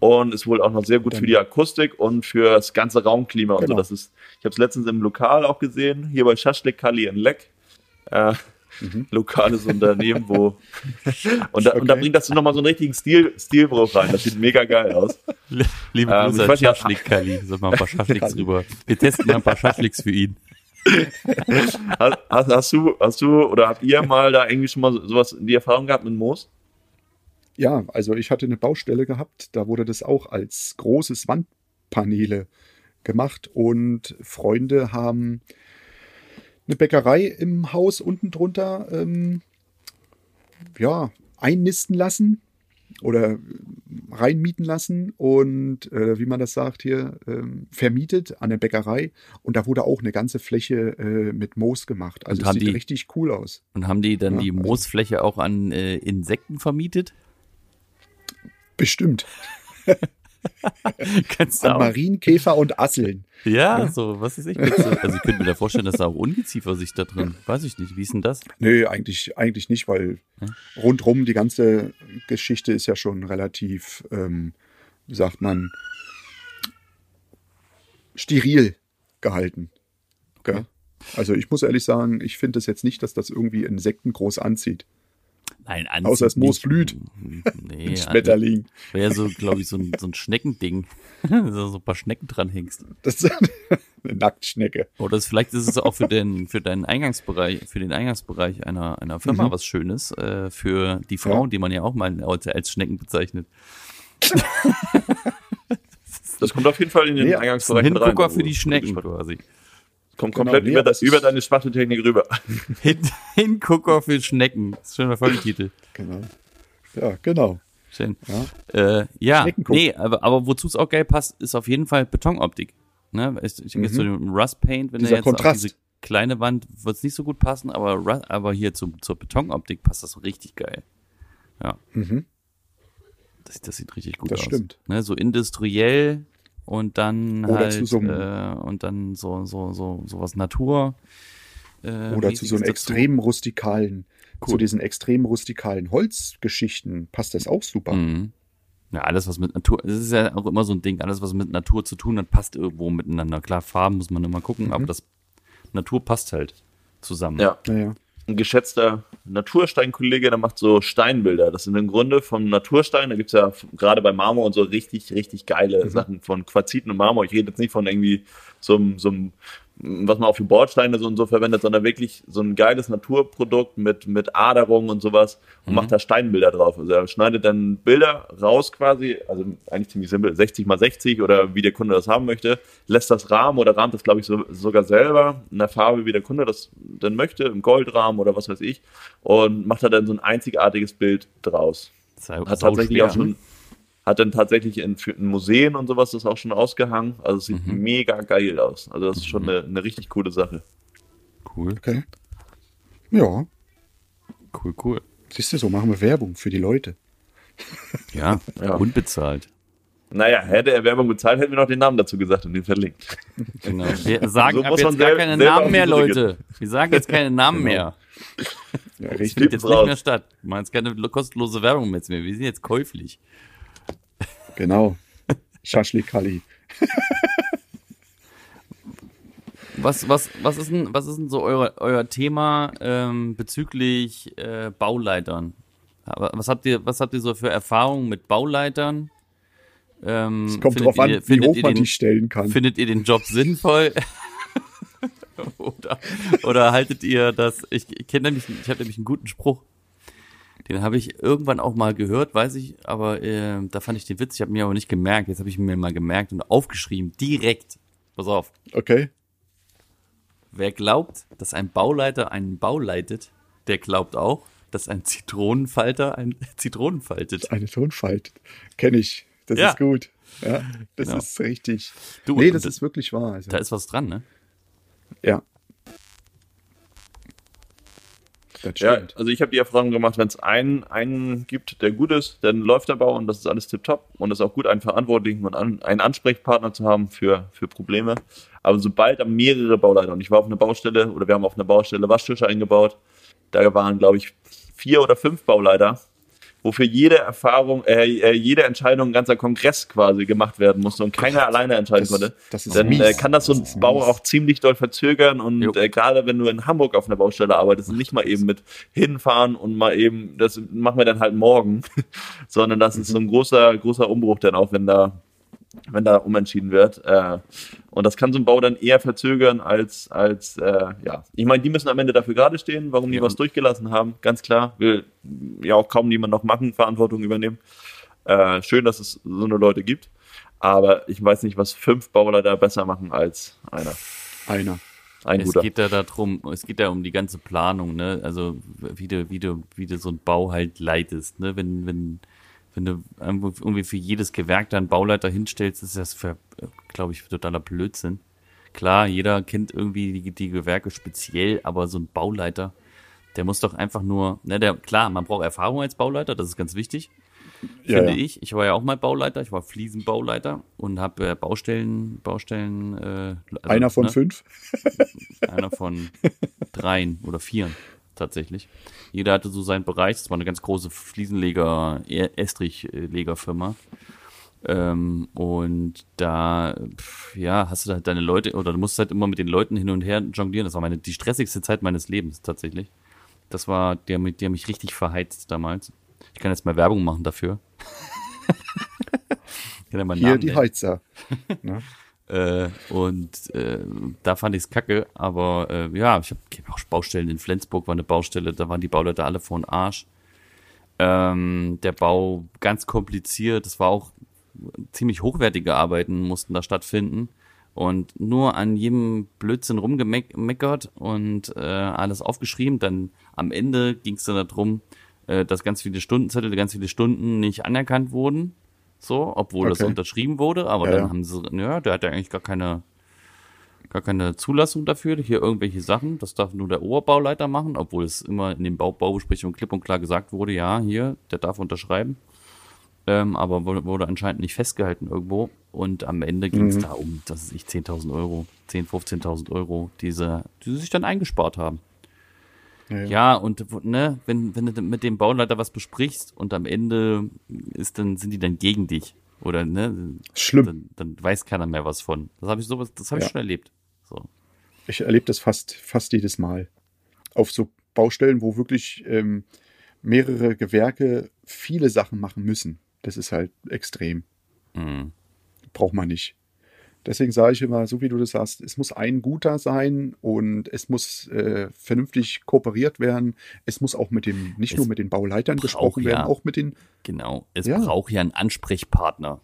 und ist wohl auch noch sehr gut für die Akustik und für das ganze Raumklima und so. Genau. Das ist, ich habe es letztens im Lokal auch gesehen, hier bei Schaschlik Kali in Leck. Äh, Mhm. Lokales Unternehmen, wo [laughs] und da, und da Okay. bringt das nochmal so einen richtigen Stil, Stilbruch rein. Das sieht mega geil aus. Liebe Ähm, Grüße ich an weiß nicht, Schaschlik, Kali. Sag mal ein paar [laughs] Schaschliks rüber. Wir testen mal ein paar Schaschliks für ihn. [laughs] Hast, hast, hast du, hast du oder habt ihr mal da irgendwie schon mal sowas in die Erfahrung gehabt mit Moos? Ja, also ich hatte eine Baustelle gehabt, da wurde das auch als großes Wandpaneele gemacht und Freunde haben eine Bäckerei im Haus unten drunter ähm, ja, einnisten lassen oder reinmieten lassen und äh, wie man das sagt hier, ähm, vermietet an der Bäckerei und da wurde auch eine ganze Fläche äh, mit Moos gemacht. Also sieht die- richtig cool aus. Und haben die dann Ja, die also- Moosfläche auch an äh, Insekten vermietet? Bestimmt. [laughs] Kannst du An. Marienkäfer und Asseln. Ja, so, was ist ich? Also ich könnte mir da vorstellen, dass da auch Ungeziefer sich da drin. Weiß ich nicht. Wie ist denn das? Nö, eigentlich, eigentlich nicht, weil rundrum die ganze Geschichte ist ja schon relativ, ähm, wie sagt man, steril gehalten. Gell? Also ich muss ehrlich sagen, ich finde es jetzt nicht, dass das irgendwie Insekten groß anzieht. Nein, Außer das Moos blüht. [laughs] Nee, Ein Schmetterling. Wäre so, glaube ich, so ein, so ein Schneckending. [laughs] so, so ein paar Schnecken dranhängst. Das ist [laughs] eine Nacktschnecke. Oder es, vielleicht ist es auch für den, für deinen Eingangsbereich, für den Eingangsbereich einer, einer Firma Mhm. was Schönes, äh, für die Frauen, Ja. die man ja auch mal als, als Schnecken bezeichnet. Das kommt auf jeden Fall in den Nee, Ein Eingangsbereich mit rein. Hingucker für die Wo- Schnecken quasi. Kommt Genau, komplett nee, über, aber da, es über deine Spachteltechnik rüber. [laughs] Hin, Hingucker für Schnecken. Das ist schon der Folgetitel. Genau. Ja, genau. Schön. Ja. Äh, ja, nee, aber, aber wozu es auch geil passt, ist auf jeden Fall Betonoptik. Ne? Ich, ich denke jetzt zu dem Rust Paint, wenn Mhm. Dieser der jetzt Kontrast. auf diese kleine Wand wird es nicht so gut passen, aber, aber hier zum, zur Betonoptik passt das richtig geil. Ja. Mhm. Das, das sieht richtig gut Das aus. stimmt. Ne? So industriell und dann Oder halt zu so einem- äh, und dann so so so sowas Natur äh, Oder zu so einem extrem rustikalen, zu Cool. diesen extrem rustikalen Holzgeschichten passt das auch super. Mhm. Ja, alles, was mit Natur, das ist ja auch immer so ein Ding, alles, was mit Natur zu tun hat, passt irgendwo miteinander. Klar, Farben muss man immer gucken, Mhm. aber das Natur passt halt zusammen. Ja. Naja. Ein geschätzter Natursteinkollege, der macht so Steinbilder. Das sind im Grunde vom Naturstein, da gibt's ja f- gerade bei Marmor und so richtig, richtig geile Sachen von Quarziten und Marmor. Ich rede jetzt nicht von irgendwie so einem, so einem was man auch für Bordsteine so und so verwendet, sondern wirklich so ein geiles Naturprodukt mit, mit Aderung und sowas und macht da Steinbilder drauf. Also er schneidet dann Bilder raus quasi, also eigentlich ziemlich simpel, 60 mal 60 oder wie der Kunde das haben möchte, lässt das Rahmen oder rahmt das, glaube ich, so, sogar selber in der Farbe, wie der Kunde das dann möchte, im Goldrahmen oder was weiß ich, und macht da dann so ein einzigartiges Bild draus. Hat tatsächlich schwer. auch schon, hat dann tatsächlich in, für in Museen und sowas das auch schon ausgehangen. Also es sieht mega geil aus. Also das ist schon eine, eine richtig coole Sache. Cool, Okay. Ja, cool, cool. siehst du, so machen wir Werbung für die Leute. [laughs] Ja, Ja. unbezahlt. Naja, hätte er Werbung bezahlt, hätten wir noch den Namen dazu gesagt und den verlinkt. Genau. Wir sagen So ab jetzt gar keine Namen mehr. Leute. Wir sagen jetzt keine Namen mehr. Ja, Das findet jetzt raus. nicht mehr statt. Wir machen jetzt keine kostenlose Werbung mehr. Wir sind jetzt käuflich. Genau. Schaschlikali. Was, was, was, ist denn, was ist denn so euer, euer Thema ähm, bezüglich äh, Bauleitern? Was habt, ihr, was habt ihr so für Erfahrungen mit Bauleitern? Ähm, Es kommt drauf an, ihr- wie findet hoch man den, die stellen kann. Findet ihr den Job sinnvoll? [laughs] oder, oder haltet ihr das? Ich, ich kenne nämlich, ich habe nämlich einen guten Spruch. Den habe ich irgendwann auch mal gehört, weiß ich, aber äh, da fand ich den Witz, ich habe mir aber nicht gemerkt. Jetzt habe ich mir mal gemerkt und aufgeschrieben, direkt. Pass auf. Okay. Wer glaubt, dass ein Bauleiter einen Bau leitet, der glaubt auch, dass ein Zitronenfalter ein [laughs] Zitronen faltet. Eine Tonfalt. Kenne ich. Das Ja. ist gut. Ja, das Genau. ist richtig. Du, nee, das- ist wirklich wahr. Also, Da ist was dran, ne? ja. Das Ja, stimmt. also ich habe die Erfahrung gemacht, wenn es einen, einen gibt, der gut ist, dann läuft der Bau und das ist alles tipptopp und es ist auch gut, einen Verantwortlichen und an, einen Ansprechpartner zu haben für, für Probleme. Aber sobald da mehrere Bauleiter und ich war auf einer Baustelle oder wir haben auf einer Baustelle Waschtische eingebaut, da waren, glaube ich, vier oder fünf Bauleiter, wofür jede Erfahrung, äh, äh, jede Entscheidung ein ganzer Kongress quasi gemacht werden musste und keiner alleine entscheiden das- konnte, das ist dann äh, kann das so ein Bau mies. auch ziemlich doll verzögern und äh, gerade wenn du in Hamburg auf einer Baustelle arbeitest, nicht mal eben mit hinfahren und mal eben, das machen wir dann halt morgen, [laughs] sondern das ist so ein großer, großer Umbruch dann auch, wenn da wenn da umentschieden wird. Äh, und das kann so ein Bau dann eher verzögern als, als äh, ja. Ich meine, die müssen am Ende dafür gerade stehen, warum die Ja. was durchgelassen haben, ganz klar. Will ja auch kaum niemand noch machen, Verantwortung übernehmen. Äh, schön, dass es so eine Leute gibt. Aber ich weiß nicht, was fünf Bauleiter besser machen als einer. Einer. Ein Es guter. geht ja darum, es geht ja um die ganze Planung, ne? Also wie du, wie du, wie du so einen Bau halt leitest, ne? Wenn, wenn, wenn du irgendwie für jedes Gewerk da einen Bauleiter hinstellst, ist das für, glaube ich, totaler Blödsinn. Klar, jeder kennt irgendwie die, die Gewerke speziell, aber so ein Bauleiter, der muss doch einfach nur, ne, der, klar, man braucht Erfahrung als Bauleiter, das ist ganz wichtig, Ja, finde ja. ich. Ich war ja auch mal Bauleiter, ich war Fliesenbauleiter und habe äh, Baustellen, Baustellen, äh, also, Einer von ne? fünf. Einer von dreien oder vieren tatsächlich. Jeder hatte so seinen Bereich. Das war eine ganz große Fliesenleger, Estrichlegerfirma. Ähm, und da, pf, ja, hast du halt deine Leute, oder du musst halt immer mit den Leuten hin und her jonglieren. Das war meine, die stressigste Zeit meines Lebens tatsächlich. Das war der, mit der mich richtig verheizt damals. Ich kann jetzt mal Werbung machen dafür. [laughs] ich kann ja mal Hier Namen die nennen. Heizer. [laughs] ne? Äh, und äh, da fand ich es kacke, aber äh, ja, ich habe auch Baustellen in Flensburg, war eine Baustelle, da waren die Bauleute alle vor den Arsch. Ähm, der Bau ganz kompliziert, das war auch ziemlich hochwertige Arbeiten mussten da stattfinden und nur an jedem Blödsinn rumgemeckert und äh, alles aufgeschrieben. Dann am Ende ging es dann darum, äh, dass ganz viele Stundenzettel, ganz viele Stunden nicht anerkannt wurden. So, obwohl das Okay. unterschrieben wurde, aber Ja, dann ja. haben sie, ja, der hat ja eigentlich gar keine, gar keine Zulassung dafür, hier irgendwelche Sachen. Das darf nur der Oberbauleiter machen, obwohl es immer in den Bau Baubesprechungen klipp und klar gesagt wurde, ja, hier, der darf unterschreiben. Ähm, aber wurde, anscheinend nicht festgehalten irgendwo. Und am Ende ging es Mhm. da um, das ist ich, 10.000 Euro, 10.000, 15.000 Euro, diese, die sie sich dann eingespart haben. Ja, ja. Und ne, wenn, wenn du mit dem Bauleiter was besprichst und am Ende ist dann, sind die dann gegen dich. Oder ne, Schlimm. dann, dann weiß keiner mehr was von. Das habe ich sowas, das habe ich Ja. schon erlebt. So. Ich erlebe das fast, fast jedes Mal. Auf so Baustellen, wo wirklich ähm, mehrere Gewerke viele Sachen machen müssen. Das ist halt extrem. Mhm. Braucht man nicht. Deswegen sage ich immer, so wie du das sagst, es muss ein guter sein und es muss äh, vernünftig kooperiert werden. Es muss auch mit dem, nicht Es nur mit den Bauleitern gesprochen werden, ja- auch mit den, Genau. Es Ja. braucht ja einen Ansprechpartner.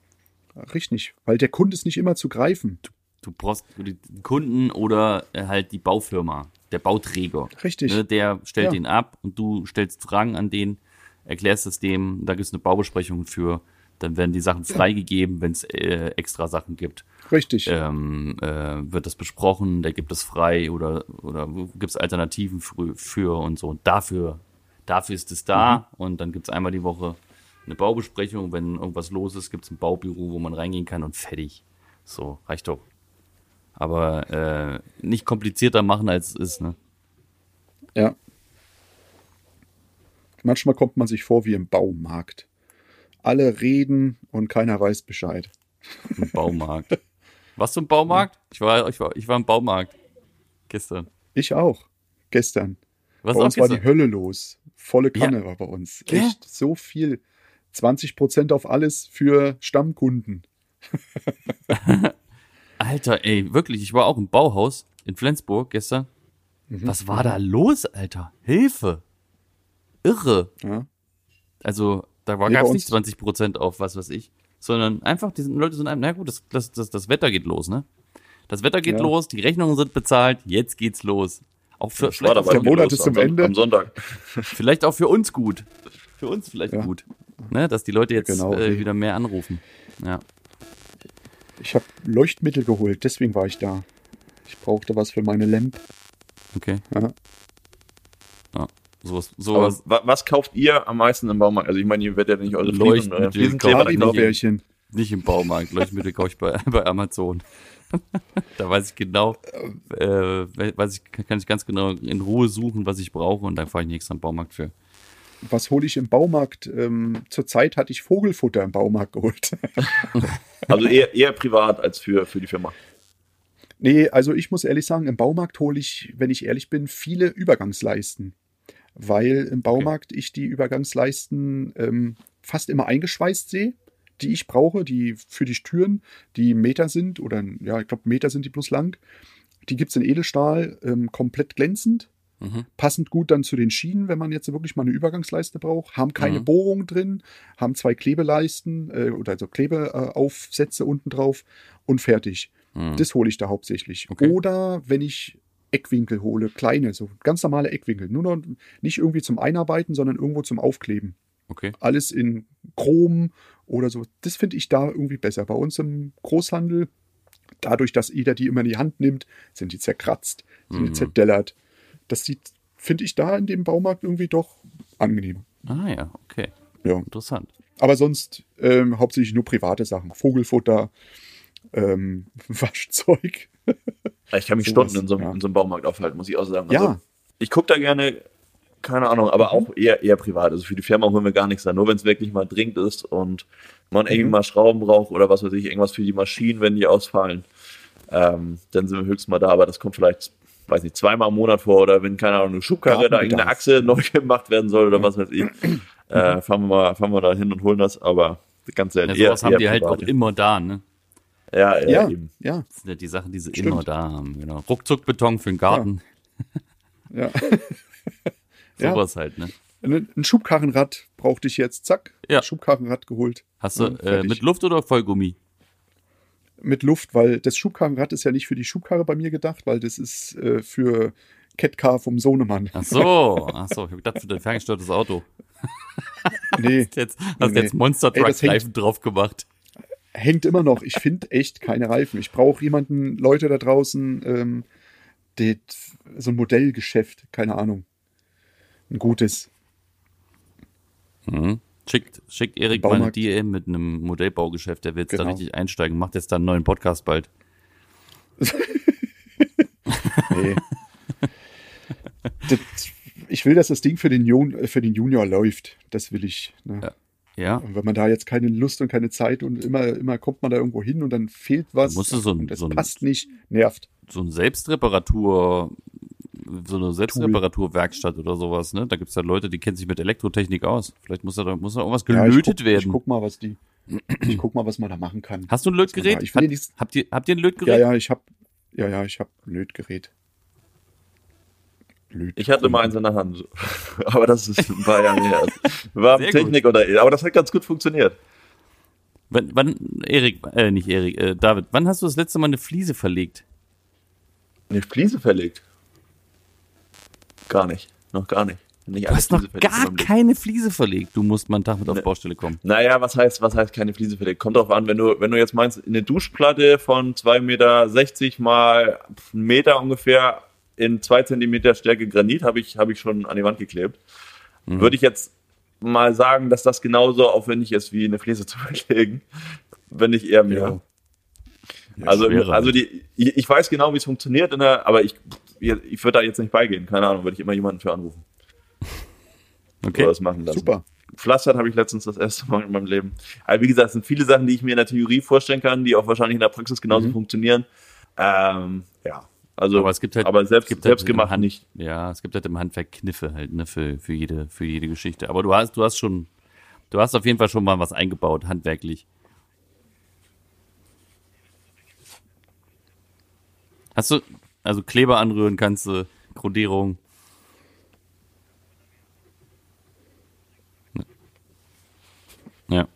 richtig, weil der Kunde ist nicht immer zu greifen. Du brauchst den Kunden oder äh, halt die Baufirma, der Bauträger. Richtig. Ne, der stellt Ja. den ab und du stellst Fragen an den, erklärst es dem, da gibt es eine Baubesprechung für, dann werden die Sachen freigegeben, wenn es äh, extra Sachen gibt. Richtig. Ähm, äh, wird das besprochen, der gibt es frei oder, oder gibt es Alternativen für, für und so. Und dafür, dafür ist es da und dann gibt es einmal die Woche eine Baubesprechung. Wenn irgendwas los ist, gibt es ein Baubüro, wo man reingehen kann und fertig. So, reicht doch. Aber äh, nicht komplizierter machen, als es ist, ne? Ja. Manchmal kommt man sich vor wie im Baumarkt. Alle reden und keiner weiß Bescheid. Im Baumarkt. [laughs] Warst du im Baumarkt? Ich war, ich war, ich war im Baumarkt. Gestern. Ich auch. Gestern. Was bei uns war die gestern? Hölle los. Volle Kanne Ja. war bei uns. Gell? Echt so viel. 20 Prozent auf alles für Stammkunden. [laughs] Alter, ey, wirklich, ich war auch im Bauhaus in Flensburg gestern. Mhm. Was war da los, Alter? Hilfe. Irre. Ja. Also, da gab's bei nicht 20 Prozent auf was weiß ich, sondern einfach, die Leute sind einem, na gut, das, das, das, das Wetter geht los, ne? Das Wetter geht Ja. los, die Rechnungen sind bezahlt, jetzt geht's los. Auch für, vielleicht, auch der Monat ist am zum Ende. Am Sonntag. [laughs] vielleicht auch für uns gut. Für uns vielleicht Ja. gut. Ne? Dass die Leute jetzt Genau, äh, wieder mehr anrufen. Ja. Ich habe Leuchtmittel geholt, deswegen war ich da. Ich brauchte was für meine Lamp. Okay. Ja. Sowas, sowas. wa was kauft ihr am meisten im Baumarkt? Also ich meine, ihr werdet ja nicht eure Fliesen, Leuchtmittel äh, Fliesenkleber kauft nicht. Nicht im Baumarkt, Leuchtmittel kaufe ich bei, [laughs] bei Amazon. [laughs] da weiß ich genau, äh, weiß ich, kann ich ganz genau in Ruhe suchen, was ich brauche und dann fahre ich nächstes am Baumarkt für. Was hole ich im Baumarkt? Ähm, Zurzeit hatte ich Vogelfutter im Baumarkt geholt. [laughs] Also eher, eher privat als für, für die Firma. Nee, also ich muss ehrlich sagen, im Baumarkt hole ich, wenn ich ehrlich bin, viele Übergangsleisten. Weil im Baumarkt ich die Übergangsleisten ähm, fast immer eingeschweißt sehe, die ich brauche, die für die Türen, die Meter sind, oder ja, ich glaube, Meter sind die plus lang. Die gibt's in Edelstahl, ähm, komplett glänzend, Mhm. passend gut dann zu den Schienen, wenn man jetzt wirklich mal eine Übergangsleiste braucht, haben keine Mhm. Bohrung drin, haben zwei Klebeleisten äh, oder also Klebeaufsätze unten drauf und fertig. Mhm. Das hole ich da hauptsächlich. Okay. Oder wenn ich Eckwinkel hole, kleine, so ganz normale Eckwinkel. Nur noch nicht irgendwie zum Einarbeiten, sondern irgendwo zum Aufkleben. Okay. Alles in Chrom oder so. Das finde ich da irgendwie besser. Bei uns im Großhandel, dadurch, dass jeder die immer in die Hand nimmt, sind die zerkratzt, sind die Mhm. zerdellert. Das sieht, finde ich da in dem Baumarkt irgendwie doch angenehm. Ah ja, okay. Ja. Interessant. Aber sonst ähm, hauptsächlich nur private Sachen. Vogelfutter, ähm, [laughs] Waschzeug. Ich kann mich Sowas, Stunden in so, einem, ja. in so einem Baumarkt aufhalten, muss ich auch sagen. Ja. Also, ich gucke da gerne, keine Ahnung, aber auch eher, eher privat. Also für die Firma holen wir gar nichts da. Nur wenn es wirklich mal dringend ist und man irgendwie Mhm. mal Schrauben braucht oder was weiß ich, irgendwas für die Maschinen, wenn die ausfallen, ähm, dann sind wir höchstens mal da, aber das kommt vielleicht, weiß nicht, zweimal im Monat vor oder wenn, keine Ahnung, eine Schubkarre da irgendeine. Achse neu [laughs] gemacht werden soll oder was weiß ich, [clears throat] äh, fahren wir mal, fahren wir da hin und holen das, aber ganz Ja, selten. sowas haben die halt auch private. immer da, ne? Ja, ja, Ja, eben. ja, Das sind ja die Sachen, die sie Stimmt. immer da haben, genau. Ruckzuckbeton für den Garten, ja. [laughs] sowas halt, ne? Ein Schubkarrenrad brauchte ich jetzt, zack, Ja. Schubkarrenrad geholt. Hast du Ja, äh, mit Luft oder Vollgummi? Mit Luft, weil das Schubkarrenrad ist ja nicht für die Schubkarre bei mir gedacht, weil das ist äh, für Catcar vom Sohnemann. Ach so, ach so, ich hab gedacht für dein ferngesteuertes Auto. Nee, [laughs] Hast jetzt, hast Nee, jetzt. Monster Truck Reifen drauf gemacht. Hängt immer noch. Ich finde echt keine Reifen. Ich brauche jemanden, Leute da draußen, ähm, die, so ein Modellgeschäft, keine Ahnung. Ein gutes. Mhm. Schickt, schickt Erik mal eine. DM mit einem Modellbaugeschäft, der will jetzt da Genau. richtig einsteigen, macht jetzt da einen neuen Podcast bald. [laughs] Nee. [laughs] das, ich will, dass das Ding für den, Jun für den Junior läuft. Das will ich. Ne? Ja. Ja, Und wenn man da jetzt keine Lust und keine Zeit und immer, immer kommt man da irgendwo hin und dann fehlt was musst du so ein- und das so ein- passt nicht, nervt. so ein Selbstreparatur, so eine Selbstreparaturwerkstatt oder sowas, ne? Da gibt's ja Leute, die kennen sich mit Elektrotechnik aus. Vielleicht muss da, muss da irgendwas Ja, ich gelötet guck, werden. Ich guck mal, was die. Ich guck mal, was man da machen kann. Hast du ein Lötgerät? Ich Hat, habt, ihr, habt ihr ein Lötgerät? Ja, ja, ich hab, ja, ja, ich hab ein Lötgerät. Löt Ich hatte mal eins in der Hand. [laughs] Aber das ist ein paar Jahre her. [laughs] War Sehr Technik oder aber das hat ganz gut funktioniert. Wann, wann, Erik, äh, nicht Erik, äh, David, wann hast du das letzte Mal eine Fliese verlegt? Eine Fliese verlegt. Gar nicht. Noch gar nicht. nicht Du hast noch gar keine. Fliese verlegt. Du musst mal einen Tag mit auf Nee. Baustelle kommen. Naja, was heißt, was heißt keine Fliese verlegt? Kommt drauf an, wenn du, wenn du jetzt meinst, eine Duschplatte von 2,60 Meter mal einen Meter ungefähr in 2 Zentimeter Stärke Granit habe ich, habe ich schon an die Wand geklebt. Mhm. Würde ich jetzt mal sagen, dass das genauso aufwendig ist, wie eine Fliese [laughs] zu verlegen. Wenn nicht eher mehr. Ja, also, schwerer. also die, ich, ich weiß genau, wie es funktioniert, in der, aber ich, ich würde da jetzt nicht beigehen. Keine Ahnung, würde ich immer jemanden für anrufen. [laughs] Okay. Oder das machen lassen. super. Pflastert habe ich letztens das erste Mal in meinem Leben. Aber wie gesagt, es sind viele Sachen, die ich mir in der Theorie vorstellen kann, die auch wahrscheinlich in der Praxis genauso Mhm. funktionieren. Ähm, ja, also, Aber es gibt halt, aber selbst, gibt selbst halt gemacht Hand, nicht. Ja, es gibt halt im Handwerk Kniffe halt, ne, für, für jede, für jede Geschichte. Aber du hast, du hast schon, du hast auf jeden Fall schon mal was eingebaut, handwerklich. Hast du, also Kleber anrühren kannst du, Grundierung. Ja.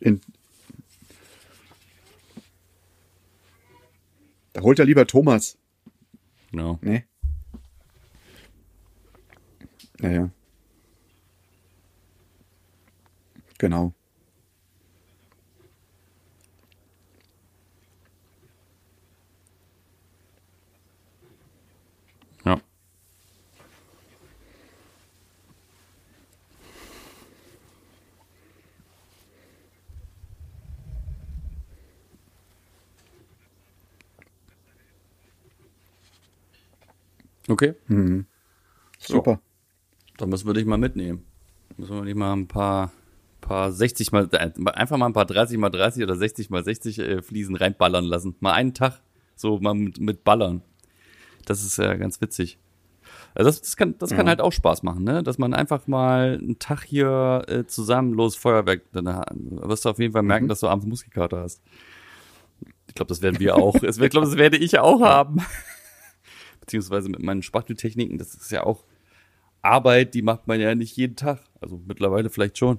In, da holt er lieber Thomas. Genau. Ne? Naja. Genau. Okay, Super. dann müssen wir dich mal mitnehmen. Müssen wir dich mal ein paar, paar 60 mal, äh, einfach mal ein paar 30 mal 30 oder 60 mal 60 äh, Fliesen reinballern lassen. Mal einen Tag, so mal mit, mit Ballern. Das ist ja ganz witzig. Also das, das kann, das kann Ja. halt auch Spaß machen, ne? Dass man einfach mal einen Tag hier äh, zusammen los Feuerwerk, dann ha- wirst du auf jeden Fall merken, dass du abends Muskelkater hast. Ich glaube, das werden wir auch. Es wird- Ich glaube, das werde ich auch haben. Beziehungsweise mit meinen Spachteltechniken, das ist ja auch Arbeit, die macht man ja nicht jeden Tag. Also mittlerweile vielleicht schon.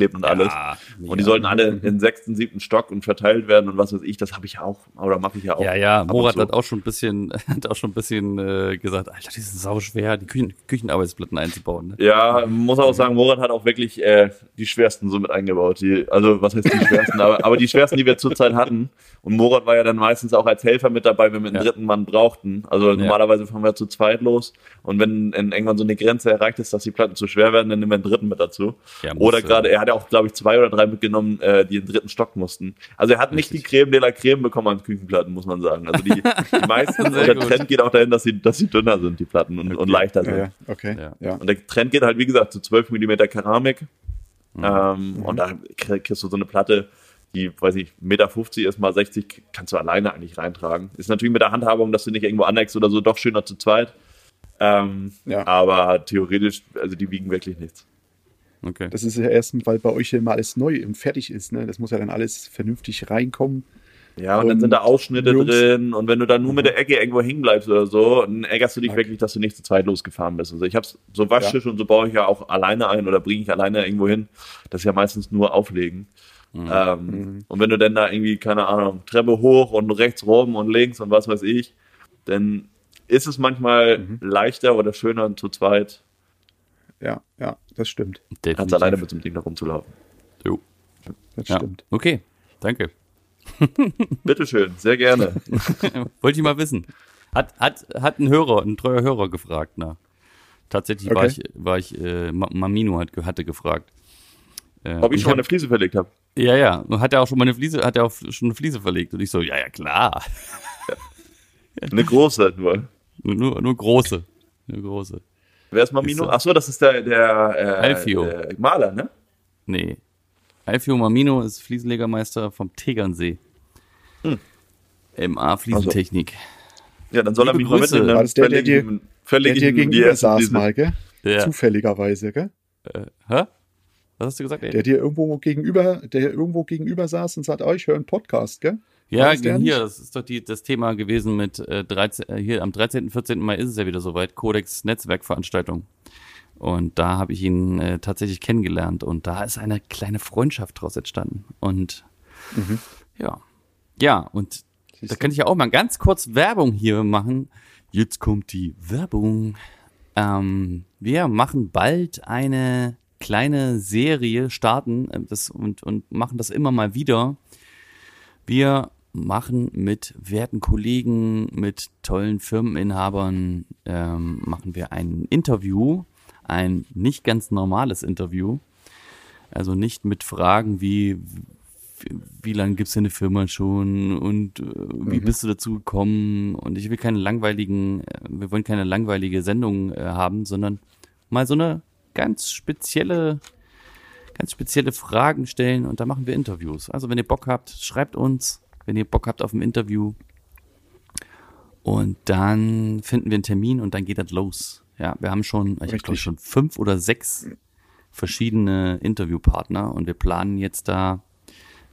Klebt und alles. mega. Und die sollten alle in den sechsten, siebten Stock und verteilt werden und was weiß ich, das habe ich auch, oder mache ich ja auch. Ja, ja, Morat zu. hat auch schon ein bisschen, [laughs] hat auch schon ein bisschen äh, gesagt, Alter, die sind sau schwer, die Küchen, Küchenarbeitsplatten einzubauen. Ne? Ja, muss auch sagen, Morat hat auch wirklich äh, die schwersten so mit eingebaut. Die, also was heißt die schwersten, aber, aber die schwersten, die wir zurzeit hatten. Und Morat war ja dann meistens auch als Helfer mit dabei, wenn wir einen Ja. dritten Mann brauchten. Also normalerweise fahren wir zu zweit los. Und wenn in, irgendwann so eine Grenze erreicht ist, dass die Platten zu schwer werden, dann nehmen wir einen dritten mit dazu. Ja, Oder äh, gerade, er hat hatte auch, glaube ich, zwei oder drei mitgenommen, äh, die in den dritten Stock mussten. Also er hat nicht die Creme de la Creme bekommen an Küchenplatten, muss man sagen. Also die, [laughs] die meisten, und der gut. Trend geht auch dahin, dass sie, dass sie dünner sind, die Platten, und, und leichter sind. Ja, okay. Ja. Ja. Und der Trend geht halt, wie gesagt, zu 12 mm Keramik. Ähm, Und da krieg- kriegst du so eine Platte, die, weiß ich, 1,50 Meter ist mal 60, kannst du alleine eigentlich reintragen. Ist natürlich mit der Handhabung, dass du nicht irgendwo aneckst oder so, doch schöner zu zweit. Ähm, Ja. Aber theoretisch, also die wiegen wirklich nichts. Okay. Das ist ja erst, weil bei euch ja immer alles neu und fertig ist. Ne? Das muss ja dann alles vernünftig reinkommen. Ja, und, dann Und sind da Ausschnitte Jungs- drin und wenn du dann nur mit der Ecke irgendwo hängen bleibst oder so, dann ärgerst du dich wirklich, dass du nicht zu zweit losgefahren bist. Also ich hab's so Waschtisch und so baue ich ja auch alleine ein oder bringe ich alleine irgendwo hin. Das ist ja meistens nur auflegen. Ähm, Und wenn du dann da irgendwie, keine Ahnung, Treppe hoch und rechts rum und links und was weiß ich, dann ist es manchmal leichter oder schöner zu zweit, Ja, ja, das stimmt. Definitiv. alleine mit so einem Ding da rumzulaufen. Jo. Das Ja. stimmt. Okay, danke. [laughs] Bitteschön, sehr gerne. [laughs] Wollte ich mal wissen. Hat, hat, hat ein Hörer, ein treuer Hörer gefragt, na. Tatsächlich war Okay. ich, war ich, äh, Ma- Mamino hat, hatte gefragt. Äh, Ob ich schon mal hab- eine Fliese verlegt habe. Ja, ja. Hat er auch schon mal eine Fliese, hat er auch schon eine Fliese verlegt. Und ich so, ja, ja, klar. Eine große nur. Nur, nur, große. Nur große. Wer ist Mamino? Ist so. Ach so, das ist der, der, äh, Alfio. der Maler, ne? Nee. Alfio Mamino ist Fliesenlegermeister vom Tegernsee. Hm. MA Fliesentechnik. Ja, dann soll er Liebe mich mal Grüße. mitnehmen. War das der, der Der verlegen dir gegenüber saß Fliesen. mal, gell? Ja. Zufälligerweise, gell? Äh, hä? Was hast du gesagt? ey? Der dir irgendwo gegenüber, der irgendwo gegenüber saß und sagt, oh, ich höre einen Podcast, gell? Ja, hier, das ist doch die, das Thema gewesen mit äh, 13, äh, hier am 13., 14. Mai ist es ja wieder soweit, Codex Netzwerkveranstaltung. Und da habe ich ihn äh, tatsächlich kennengelernt und da ist eine kleine Freundschaft draus entstanden. Und ja. Ja, und da kann ich ja auch mal ganz kurz Werbung hier machen. Jetzt kommt die Werbung. Ähm, wir machen bald eine kleine Serie, starten äh, das und, und machen das immer mal wieder. Wir machen mit werten Kollegen, mit tollen Firmeninhabern, ähm, machen wir ein Interview, ein nicht ganz normales Interview. Also nicht mit Fragen wie, wie, lange gibt's denn eine Firma schon und äh, wie bist du dazu gekommen? Und ich will keine langweiligen, äh, wir wollen keine langweilige Sendung äh, haben, sondern mal so eine ganz spezielle, ganz spezielle Fragen stellen und da machen wir Interviews. Also wenn ihr Bock habt, schreibt uns, wenn ihr Bock habt auf ein Interview. Und dann finden wir einen Termin und dann geht das los. Ja, wir haben schon, ich glaube schon fünf oder sechs verschiedene Interviewpartner und wir planen jetzt da,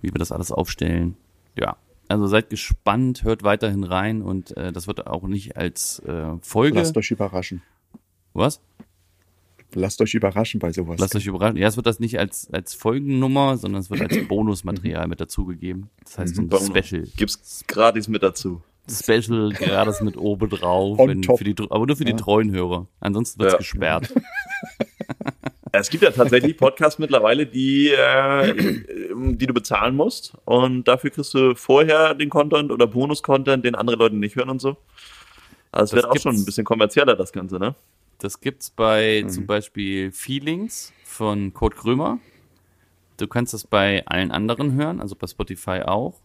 wie wir das alles aufstellen. Ja, also seid gespannt, hört weiterhin rein und äh, das wird auch nicht als äh, Folge. Lasst euch überraschen. Was? Lasst euch überraschen bei sowas. Lasst euch überraschen. Ja, es wird das nicht als, als Folgennummer, sondern es wird als [clears throat] Bonusmaterial mit dazugegeben. Das heißt, so ein Bonus. Special. Gibt's gratis mit dazu. Special, das mit oben drauf, On wenn, top. für die, aber nur für die Ja. treuen Hörer. Ansonsten wird's Ja. gesperrt. [laughs] Es gibt ja tatsächlich Podcasts mittlerweile, die, äh, die du bezahlen musst. Und dafür kriegst du vorher den Content oder Bonus-Content, den andere Leute nicht hören und so. Also es wird auch schon ein bisschen kommerzieller, das Ganze, ne? Das gibt's bei Mhm. zum Beispiel Feelings von Kurt Krömer. Du kannst das bei allen anderen hören, also bei Spotify auch.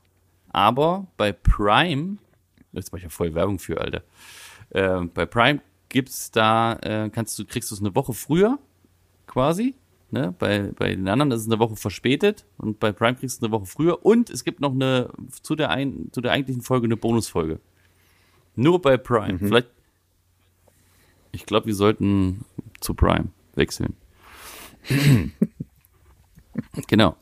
Aber bei Prime, jetzt mach ich ja voll Werbung für, Alter. Äh, bei Prime gibt's da, äh, kannst du, kriegst du es eine Woche früher, quasi. Ne? Bei, bei den anderen ist es eine Woche verspätet und bei Prime kriegst du es eine Woche früher und es gibt noch eine zu der, ein, zu der eigentlichen Folge eine Bonusfolge. Nur bei Prime. Vielleicht ich glaube, wir sollten zu Prime wechseln. [laughs] genau.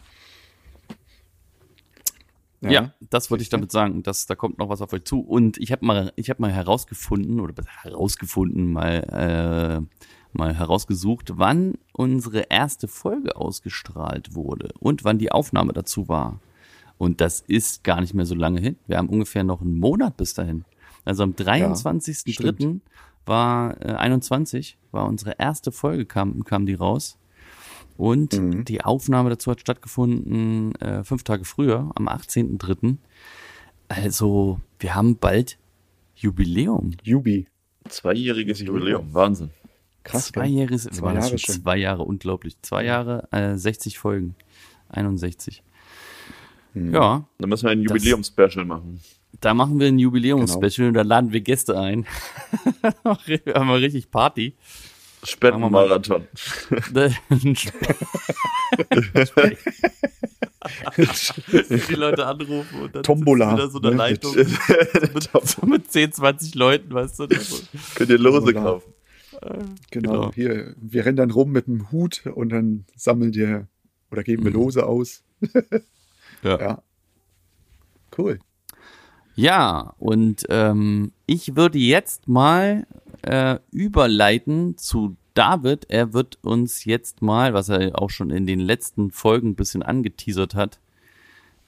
Ja, das wollte ich damit sagen. Das, da kommt noch was auf euch zu. Und ich habe mal, ich habe mal herausgefunden oder herausgefunden, mal, äh, mal herausgesucht, wann unsere erste Folge ausgestrahlt wurde und wann die Aufnahme dazu war. Und das ist gar nicht mehr so lange hin. Wir haben ungefähr noch einen Monat bis dahin. Also am 23.03. war äh, 21 war unsere erste Folge kam kam die raus und die Aufnahme dazu hat stattgefunden äh, fünf Tage früher am 18.03. Also wir haben bald Jubiläum. Jubi. Zweijähriges Jubiläum, Wahnsinn. Krass, Zwei gell? Jahre, Zwei waren Jahre schon schon. zwei Jahre, unglaublich. Zwei Jahre, äh, 60 Folgen. 61. Hm. Ja, Dann müssen wir ein Jubiläumspecial machen. Da machen wir ein Genau. Jubiläumsspecial und da laden wir Gäste ein. [laughs] haben wir richtig Party. Spendenmarathon. [laughs] die Leute anrufen und dann Tombola, wieder so eine ne, Leitung [laughs] mit- mit, so mit 10, 20 Leuten, weißt du? So. Könnt ihr Lose Wunderbar. kaufen. Genau, Genau. hier, wir rennen dann rum mit dem Hut und dann sammeln wir oder geben wir Mhm. Lose aus. Ja. Ja. Cool. Ja, und ähm, ich würde jetzt mal äh, überleiten zu David. Er wird uns jetzt mal, was er auch schon in den letzten Folgen ein bisschen angeteasert hat,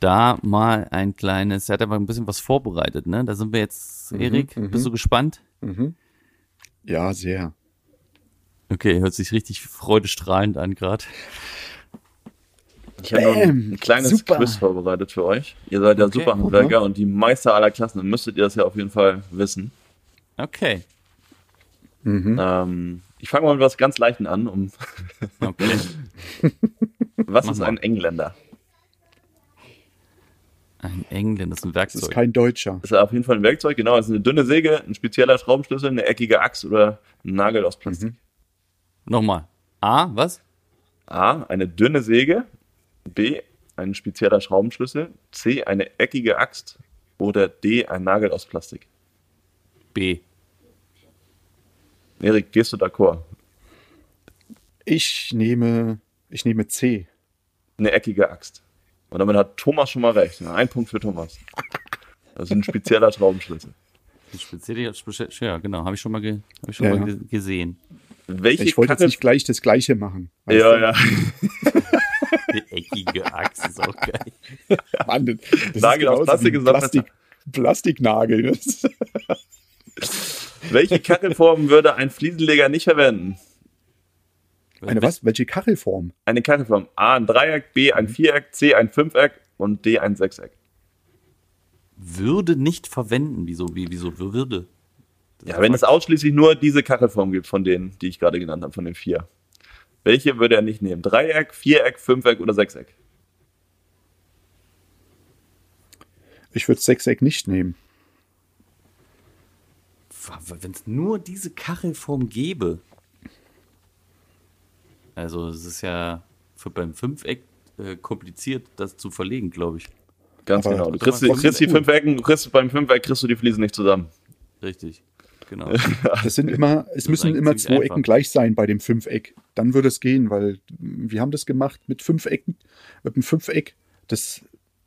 da mal ein kleines, er hat aber ein bisschen was vorbereitet, ne? Da sind wir jetzt, Erik, mhm. bist du gespannt? Mhm. Ja, sehr. Okay, hört sich richtig freudestrahlend an gerade. Ich habe noch ein, kleines Super. Quiz vorbereitet für euch. Ihr seid ja Okay. Superhandwerker und die Meister aller Klassen. Dann müsstet ihr das ja auf jeden Fall wissen. Okay, Mhm. Ähm, ich fange mal mit was ganz Leichten an. Um, okay. [laughs] was Mach ist mal. ein Engländer? Ein Engländer, das ist ein Das ist Werkzeug. kein Deutscher. Das ist auf jeden Fall ein Werkzeug. Genau, es ist eine dünne Säge, ein spezieller Schraubenschlüssel, eine eckige Axt oder ein Nagel aus Plastik. Nochmal. A, was? A, eine dünne Säge. B, ein spezieller Schraubenschlüssel. C, eine eckige Axt. Oder D, ein Nagel aus Plastik. B. Erik, gehst du d'accord? Ich nehme, ich nehme C. Eine eckige Axt. Und damit hat Thomas schon mal recht. Ein Punkt für Thomas. Das ist ein spezieller Schraubenschlüssel. Ein spezieller, speziell, ja, genau, habe ich schon mal, ge, hab ich schon Ja, mal ja. ge gesehen. Welche Ich wollte jetzt Kachel- nicht gleich das Gleiche machen. Ja, du? ja. [laughs] Die eckige Axt ist auch geil. [laughs] Mann, das ist Nagel aus genauso Plastik ist Plastik, Plastiknagel. [laughs] Das- Welche Kachelform würde ein Fliesenleger nicht verwenden? Eine was? Welche Kachelform? Eine Kachelform. A ein Dreieck, B ein Viereck, C ein Fünfeck und D ein Sechseck. Würde nicht verwenden. Wieso, wie, wieso würde? Ja, wenn es ausschließlich nur diese Kachelform gibt von denen, die ich gerade genannt habe, von den vier. Welche würde er nicht nehmen? Dreieck, Viereck, Fünfeck oder Sechseck? Ich würde Sechseck nicht nehmen. Wenn es nur diese Kachelform gäbe. Also, es ist ja für beim Fünfeck äh, kompliziert, das zu verlegen, glaube ich. Ganz Aber genau. Du kriegst, kriegst die. Fünfecken, du kriegst beim Fünfeck kriegst du die Fliesen nicht zusammen. Richtig. Genau. [laughs] Das sind immer, es müssen immer zwei einfach. Ecken gleich sein bei dem Fünfeck. Dann würde es gehen, weil wir haben das gemacht mit fünf Ecken, mit einem Fünfeck, das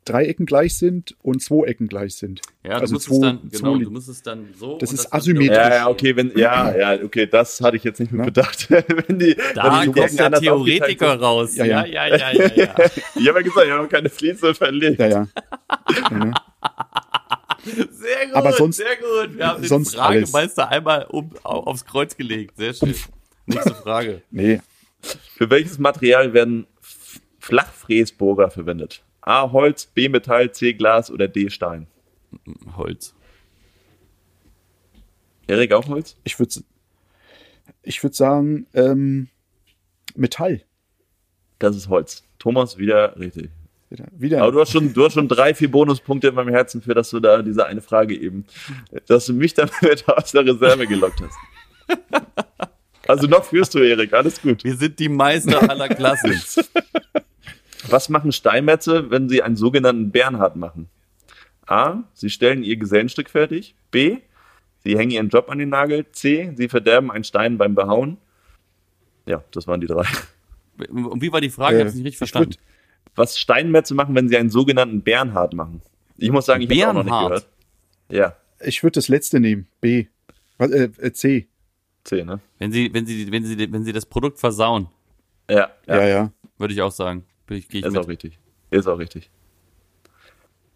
drei Ecken gleich sind und zwei Ecken gleich sind. Ja, du also musst zwei, es dann, genau, du musst es dann so. Das ist asymmetrisch. Ja, ja, okay, wenn, ja, ja, okay, das hatte ich jetzt nicht mit bedacht. [laughs] wenn die, Da wenn die kommt der Theoretiker raus. Ja, Ja, ja. ja, ja, ja, ja. [laughs] Ich habe ja gesagt, ich habe keine Fliese verlegt. Ja, ja. ja, ne? Sehr gut, Aber sonst- sehr gut. Wir haben den sonst Fragemeister einmal um, au- aufs Kreuz gelegt. Sehr schön. Nächste Frage. [laughs] Nee, Für welches Material werden Flachfräsbohrer verwendet? A. Holz, B. Metall, C. Glas oder D. Stein? Holz. Erik auch Holz? ich würde ich würd sagen, ähm, Metall. Das ist Holz. Thomas wieder richtig. Wieder, wieder. Aber du hast schon, du hast schon drei, vier Bonuspunkte in meinem Herzen für, dass du da diese eine Frage eben, dass du mich damit [laughs] aus der Reserve gelockt hast. [laughs] Also noch führst du, Erik. Alles gut. Wir sind die Meister aller Klassen. [laughs] Was machen Steinmetze, wenn sie einen sogenannten Bernhard machen? A. Sie stellen ihr Gesellenstück fertig. B. Sie hängen ihren Job an den Nagel. C. Sie verderben einen Stein beim Behauen. Ja, das waren die drei. Und wie war die Frage? ich habe es nicht richtig ich verstanden. würd- Was Steinmetze machen, wenn sie einen sogenannten Bernhard machen? Ich muss sagen, ich habe auch noch nicht Bernhard? gehört. Ja, Ich würde das letzte nehmen. B. Äh, äh, C. C, ne? Wenn sie, wenn sie, wenn sie, wenn sie das Produkt versauen, Ja, Ja, ja, ja. würde ich auch sagen. Ich, ich ist mit. auch richtig. Ist auch richtig.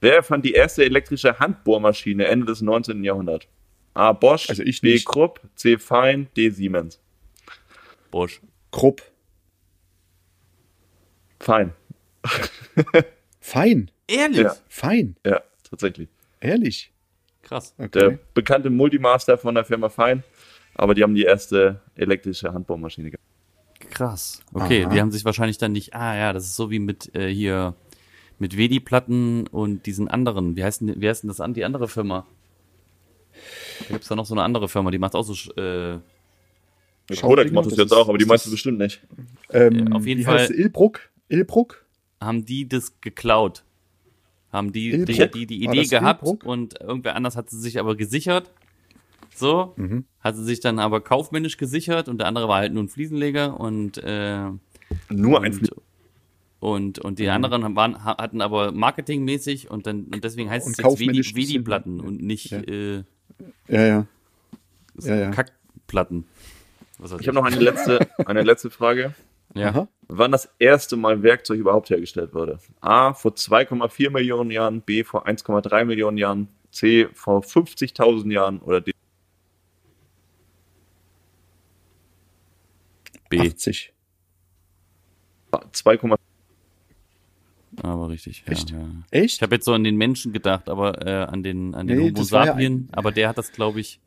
Wer erfand die erste elektrische Handbohrmaschine Ende des 19. Jahrhunderts? A. Bosch, Also ich B. nicht. Krupp, C. Fein, D. Siemens. Bosch. Krupp. Fein. [laughs] Fein. Ehrlich? Ja. Fein. Ja, tatsächlich. Ehrlich. Krass. Der Okay. bekannte Multimaster von der Firma Fein. Aber die haben die erste elektrische Handbohrmaschine gehabt. Krass. Okay, Aha. die haben sich wahrscheinlich dann nicht. Ah ja, das ist so wie mit äh, hier mit Wedi-Platten und diesen anderen. Wie heißt denn, wie heißt denn das an? Die andere Firma? Da gibt's da noch so eine andere Firma, die macht auch so. Äh, Kodak macht das jetzt auch, aber die ist meisten das- bestimmt nicht. Ähm, Ja, auf jeden wie Fall- heißt Ilbruck? Ilbruck? Haben die das geklaut? Haben die die, die, die Idee gehabt Ilbruck? und irgendwer anders hat sie sich aber gesichert. So, Mhm. hat sie sich dann aber kaufmännisch gesichert und der andere war halt nur ein Fliesenleger und äh, Nur ein und, Flie und, und Mhm. die anderen waren, ha- hatten aber marketingmäßig und dann und deswegen heißt Und es jetzt Wedi-Platten und nicht Ja. äh, Ja, ja. Ja, ja. Kackplatten. Ich habe noch eine letzte, eine letzte Frage. [laughs] Ja. Aha. Wann das erste Mal Werkzeug überhaupt hergestellt wurde? A. Vor 2,4 Millionen Jahren, B. Vor 1,3 Millionen Jahren, C. Vor 50.000 Jahren oder D. B. 80. 2,4 Aber richtig. Ja, Echt? ja. Echt? Ich habe jetzt so an den Menschen gedacht, aber äh, an den an den Nee, Homo war ja sapien, aber der hat das glaube ich.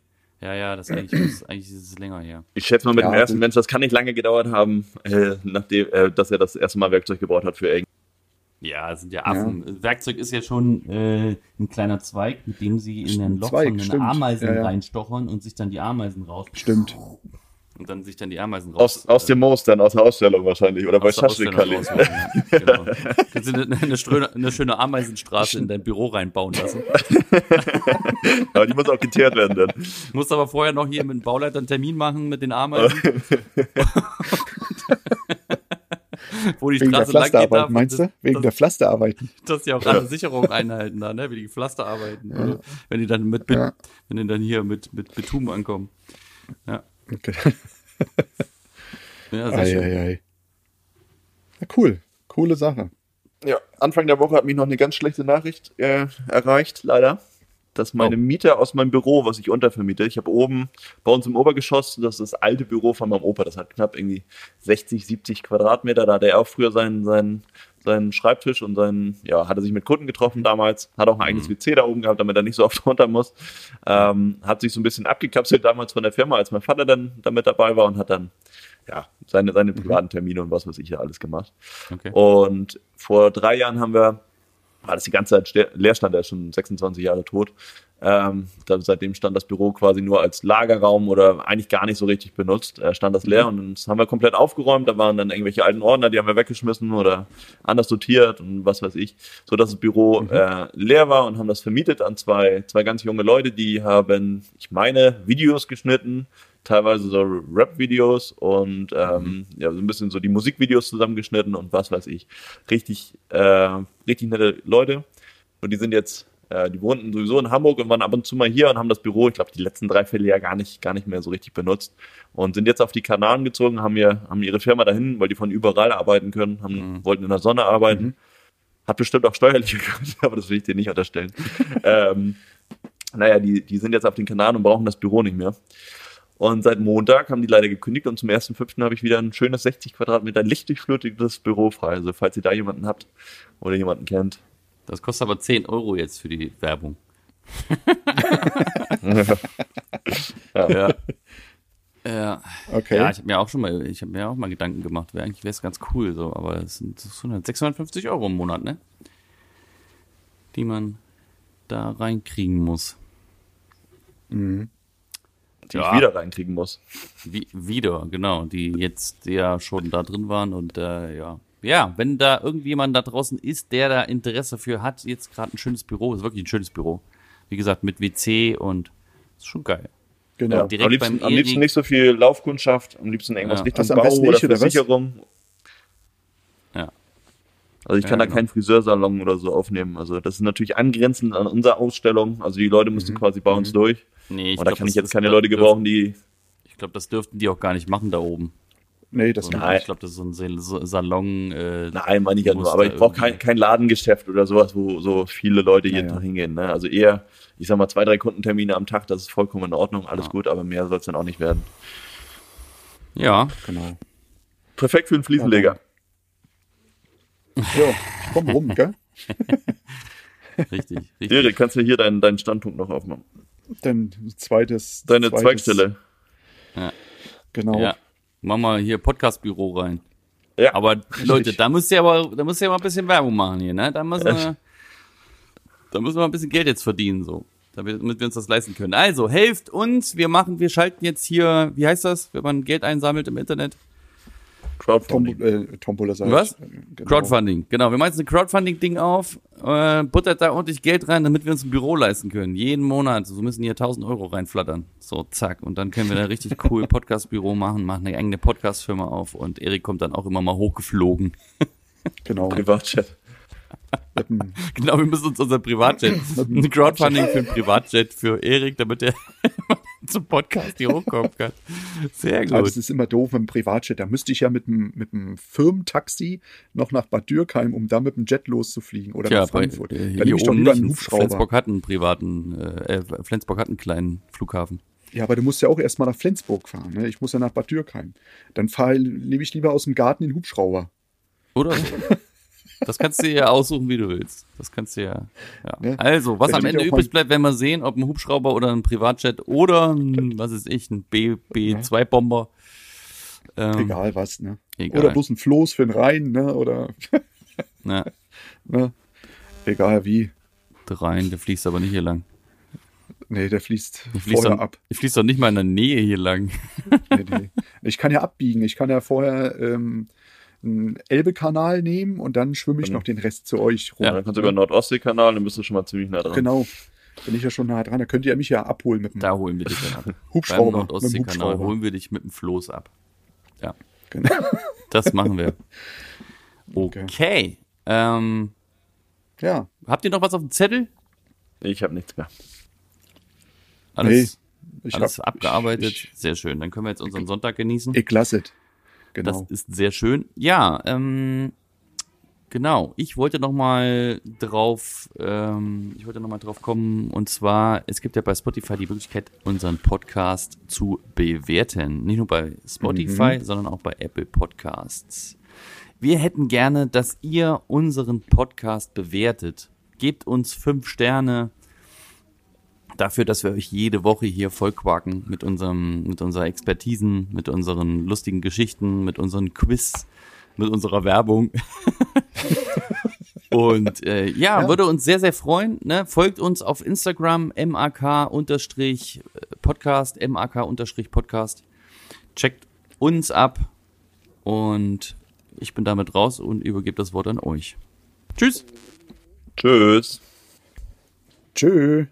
Ja, ja, das eigentlich ist, eigentlich ist es länger her. Ich schätze mal mit Ja, dem ersten gut. Mensch, das kann nicht lange gedauert haben, äh, nachdem, äh, dass er das erste Mal Werkzeug gebaut hat für irgend. Ja, es sind ja Affen. Werkzeug ist ja schon äh, ein kleiner Zweig, mit dem sie in ein Loch Zweig, von den stimmt. Ameisen Ja, ja. reinstochern und sich dann die Ameisen raus Stimmt. Und dann sich dann die Ameisen raus. Aus, aus dem Moos dann, aus der Ausstellung wahrscheinlich oder bei der Schaschlikali. ja. [laughs] Genau. Kannst du eine, eine, schöne, eine schöne Ameisenstraße in dein Büro reinbauen lassen. [laughs] Aber die muss auch geteert werden dann. Musst aber vorher noch hier mit dem Bauleiter einen Termin machen mit den Ameisen. [laughs] Wo die Wegen der Straße lang geht, darf, Pflasterarbeit, meinst du? das, Wegen der Pflasterarbeiten. dass die auch alle Sicherung einhalten da, ne? Wie die Pflasterarbeiten. Oder? Wenn die dann mit, Ja. wenn die dann hier mit, mit Betum ankommen. Ja, Okay. ja sehr Ei, schön. ei, ei. Ja, cool. Coole Sache. Ja, Anfang der Woche hat mich noch eine ganz schlechte Nachricht äh, erreicht, leider. Dass meine Oh. Mieter aus meinem Büro, was ich untervermiete, ich habe oben bei uns im Obergeschoss, das ist das alte Büro von meinem Opa, das hat knapp irgendwie 60, 70 Quadratmeter, da hat er auch früher seinen, seinen, seinen Schreibtisch und seinen, ja, hat er sich mit Kunden getroffen damals, hat auch ein eigenes WC da oben gehabt, damit er nicht so oft [laughs] runter muss. Ähm, hat sich so ein bisschen abgekapselt damals von der Firma, als mein Vater dann damit dabei war und hat dann ja, seine, seine privaten Termine und was weiß ich ja alles gemacht. Okay. Und vor drei Jahren haben wir, war das die ganze Zeit Leerstand, der ist schon 26 Jahre tot. Ähm, da, seitdem stand das Büro quasi nur als Lagerraum oder eigentlich gar nicht so richtig benutzt. Äh, stand das leer und dann haben wir komplett aufgeräumt. Da waren dann irgendwelche alten Ordner, die haben wir weggeschmissen oder anders sortiert und was weiß ich, so dass das Büro äh, leer war und haben das vermietet an zwei, zwei ganz junge Leute, die haben, ich meine, Videos geschnitten, teilweise so Rap-Videos und ähm, ja, so ein bisschen so die Musikvideos zusammengeschnitten und was weiß ich. Richtig, äh, richtig nette Leute. Und die sind jetzt, äh, die wohnten sowieso in Hamburg und waren ab und zu mal hier und haben das Büro, ich glaube, die letzten drei Fälle ja gar nicht, gar nicht mehr so richtig benutzt. Und sind jetzt auf die Kanaren gezogen, haben, ihr, haben ihre Firma dahin, weil die von überall arbeiten können, haben, wollten in der Sonne arbeiten. Hat bestimmt auch steuerliche [laughs] Gründe, aber das will ich dir nicht unterstellen. [laughs] ähm, naja, die, die sind jetzt auf den Kanaren und brauchen das Büro nicht mehr. Und seit Montag haben die leider gekündigt und zum 1.5. habe ich wieder ein schönes 60 Quadratmeter lichtdurchflutete Büro frei. Also falls ihr da jemanden habt oder jemanden kennt. Das kostet aber 10 Euro jetzt für die Werbung. Ja. Ja. Ja. Okay. Ja, ich habe mir auch schon mal, ich habe mir auch mal Gedanken gemacht, wär, eigentlich wäre es ganz cool, so, aber es sind 650 Euro im Monat, ne? Die man da reinkriegen muss. Mhm. Die Ja. ich wieder reinkriegen muss. Wie, wieder, genau, die jetzt ja schon da drin waren und äh, ja. Ja, wenn da irgendjemand da draußen ist, der da Interesse für hat, jetzt gerade ein schönes Büro, ist wirklich ein schönes Büro. Wie gesagt, mit WC und ist schon geil. Genau. Direkt am, liebsten, beim am liebsten nicht so viel Laufkundschaft, am liebsten irgendwas Ja. Richtung Also am Bau besten oder? Versicherung. Ja. Also ich kann Ja, da keinen Friseursalon oder so aufnehmen. Also das ist natürlich angrenzend an unsere Ausstellung. Also die Leute Mhm. müssen quasi bei uns durch. Nee, ich Und da glaub, kann ich jetzt keine Leute gebrauchen, die Ich glaube, das dürften die auch gar nicht machen da oben. Nee, das So, Nein. Ich glaube, das ist so ein Salon. Äh, Nein, meine ich ja nur. Aber ich brauche kein, kein Ladengeschäft oder sowas, wo so viele Leute jeden Ja, ja. Tag hingehen. Ne? Also eher, ich sag mal, zwei, drei Kundentermine am Tag, das ist vollkommen in Ordnung, alles Ja. gut, aber mehr soll es dann auch nicht werden. Ja, genau. Perfekt für einen Fliesenleger. Ja, ich komm rum, gell? [laughs] richtig. richtig. Erik, kannst du hier deinen, deinen Standpunkt noch aufmachen? Dann zweites. Deine zweites, Zweigstelle. Ja. Genau. Ja. Mach mal hier Podcast-Büro rein. Ja. Aber Leute, [laughs] da müsst ihr aber, da müsst ihr mal ein bisschen Werbung machen hier, ne? Da müssen wir, da müssen wir ein bisschen Geld jetzt verdienen, so. Damit, damit wir uns das leisten können. Also, helft uns. Wir machen, wir schalten jetzt hier, wie heißt das, wenn man Geld einsammelt im Internet? Crowdfunding. Tom, äh, Tombola Was? Äh, Genau. Crowdfunding, genau. Wir machen jetzt ein Crowdfunding-Ding auf, äh, buttert da ordentlich Geld rein, damit wir uns ein Büro leisten können. Jeden Monat. So müssen hier 1000 Euro reinflattern. So, zack. Und dann können wir da richtig cool [laughs] Podcast-Büro machen, machen eine eigene Podcast-Firma auf und Erik kommt dann auch immer mal hochgeflogen. [laughs] Genau. Privatchat. Dem- Genau, wir müssen uns unser Privatjet, ein Crowdfunding für ein Privatjet für Erik, damit er [laughs] zum Podcast hier hochkommen kann. Sehr Aber das gut. ist immer doof mit dem Privatjet. Da müsste ich ja mit dem, mit dem Firmentaxi noch nach Bad Dürkheim, um da mit dem Jet loszufliegen oder Tja, nach bei, Frankfurt. äh, da hier nehme ich doch oben nicht. einen Hubschrauber. Flensburg hat einen privaten, äh, äh, Flensburg hat einen kleinen Flughafen. Ja, aber du musst ja auch erstmal nach Flensburg fahren. Ne? Ich muss ja nach Bad Dürkheim. Dann fahr, nehme ich lieber aus dem Garten den Hubschrauber. Oder. [laughs] Das kannst du ja aussuchen, wie du willst. Das kannst du ja. ja. Ne? Also, was am Ende übrig bleibt, werden wir sehen, ob ein Hubschrauber oder ein Privatjet oder ein, was ist ich, ein B, B2-Bomber. Ähm, Egal was, ne? Egal. Oder bloß ein Floß für den Rhein, ne? Oder [laughs] Na, ne? Egal wie. der Rhein, der fließt aber nicht hier lang. Nee, der fließt Der fließt, vorher doch, ab. der fließt doch nicht mal in der Nähe hier lang. Nee, nee. Ich kann ja abbiegen. Ich kann ja vorher ähm, einen Elbe-Kanal nehmen und dann schwimme ich Genau. noch den Rest zu euch rum. Ja, dann kannst du über den Nordostseekanal, dann bist du schon mal ziemlich nah dran. Genau. Bin ich ja schon nah dran. Da könnt ihr mich ja abholen mit dem Da holen wir dich dann ab. [laughs] Beim Hubschrauber. Mit dem Nordostseekanal Hubschrauber. holen wir dich mit dem Floß ab. Ja, Genau. das machen wir. [laughs] Okay. Okay. Ähm, Ja, habt ihr noch was auf dem Zettel? Ich habe nichts mehr. Alles, ich alles hab- abgearbeitet. Ich, Sehr schön. Dann können wir jetzt unseren Sonntag genießen. ich, ich lasse es. Genau. Das ist sehr schön. Ja, ähm, genau. Ich wollte noch mal drauf, ähm, ich wollte noch mal drauf kommen. Und zwar, es gibt ja bei Spotify die Möglichkeit, unseren Podcast zu bewerten. Nicht nur bei Spotify, sondern auch bei Apple Podcasts. Wir hätten gerne, dass ihr unseren Podcast bewertet. Gebt uns fünf Sterne dafür, dass wir euch jede Woche hier vollquaken mit unserem, mit unserer Expertisen, mit unseren lustigen Geschichten, mit unseren Quiz, mit unserer Werbung. [laughs] Und äh, ja, Ja. würde uns sehr, sehr freuen. Ne? Folgt uns auf Instagram, mak-podcast, mak-podcast. Checkt uns ab. Und ich bin damit raus und übergebe das Wort an euch. Tschüss. Tschüss. Tschö.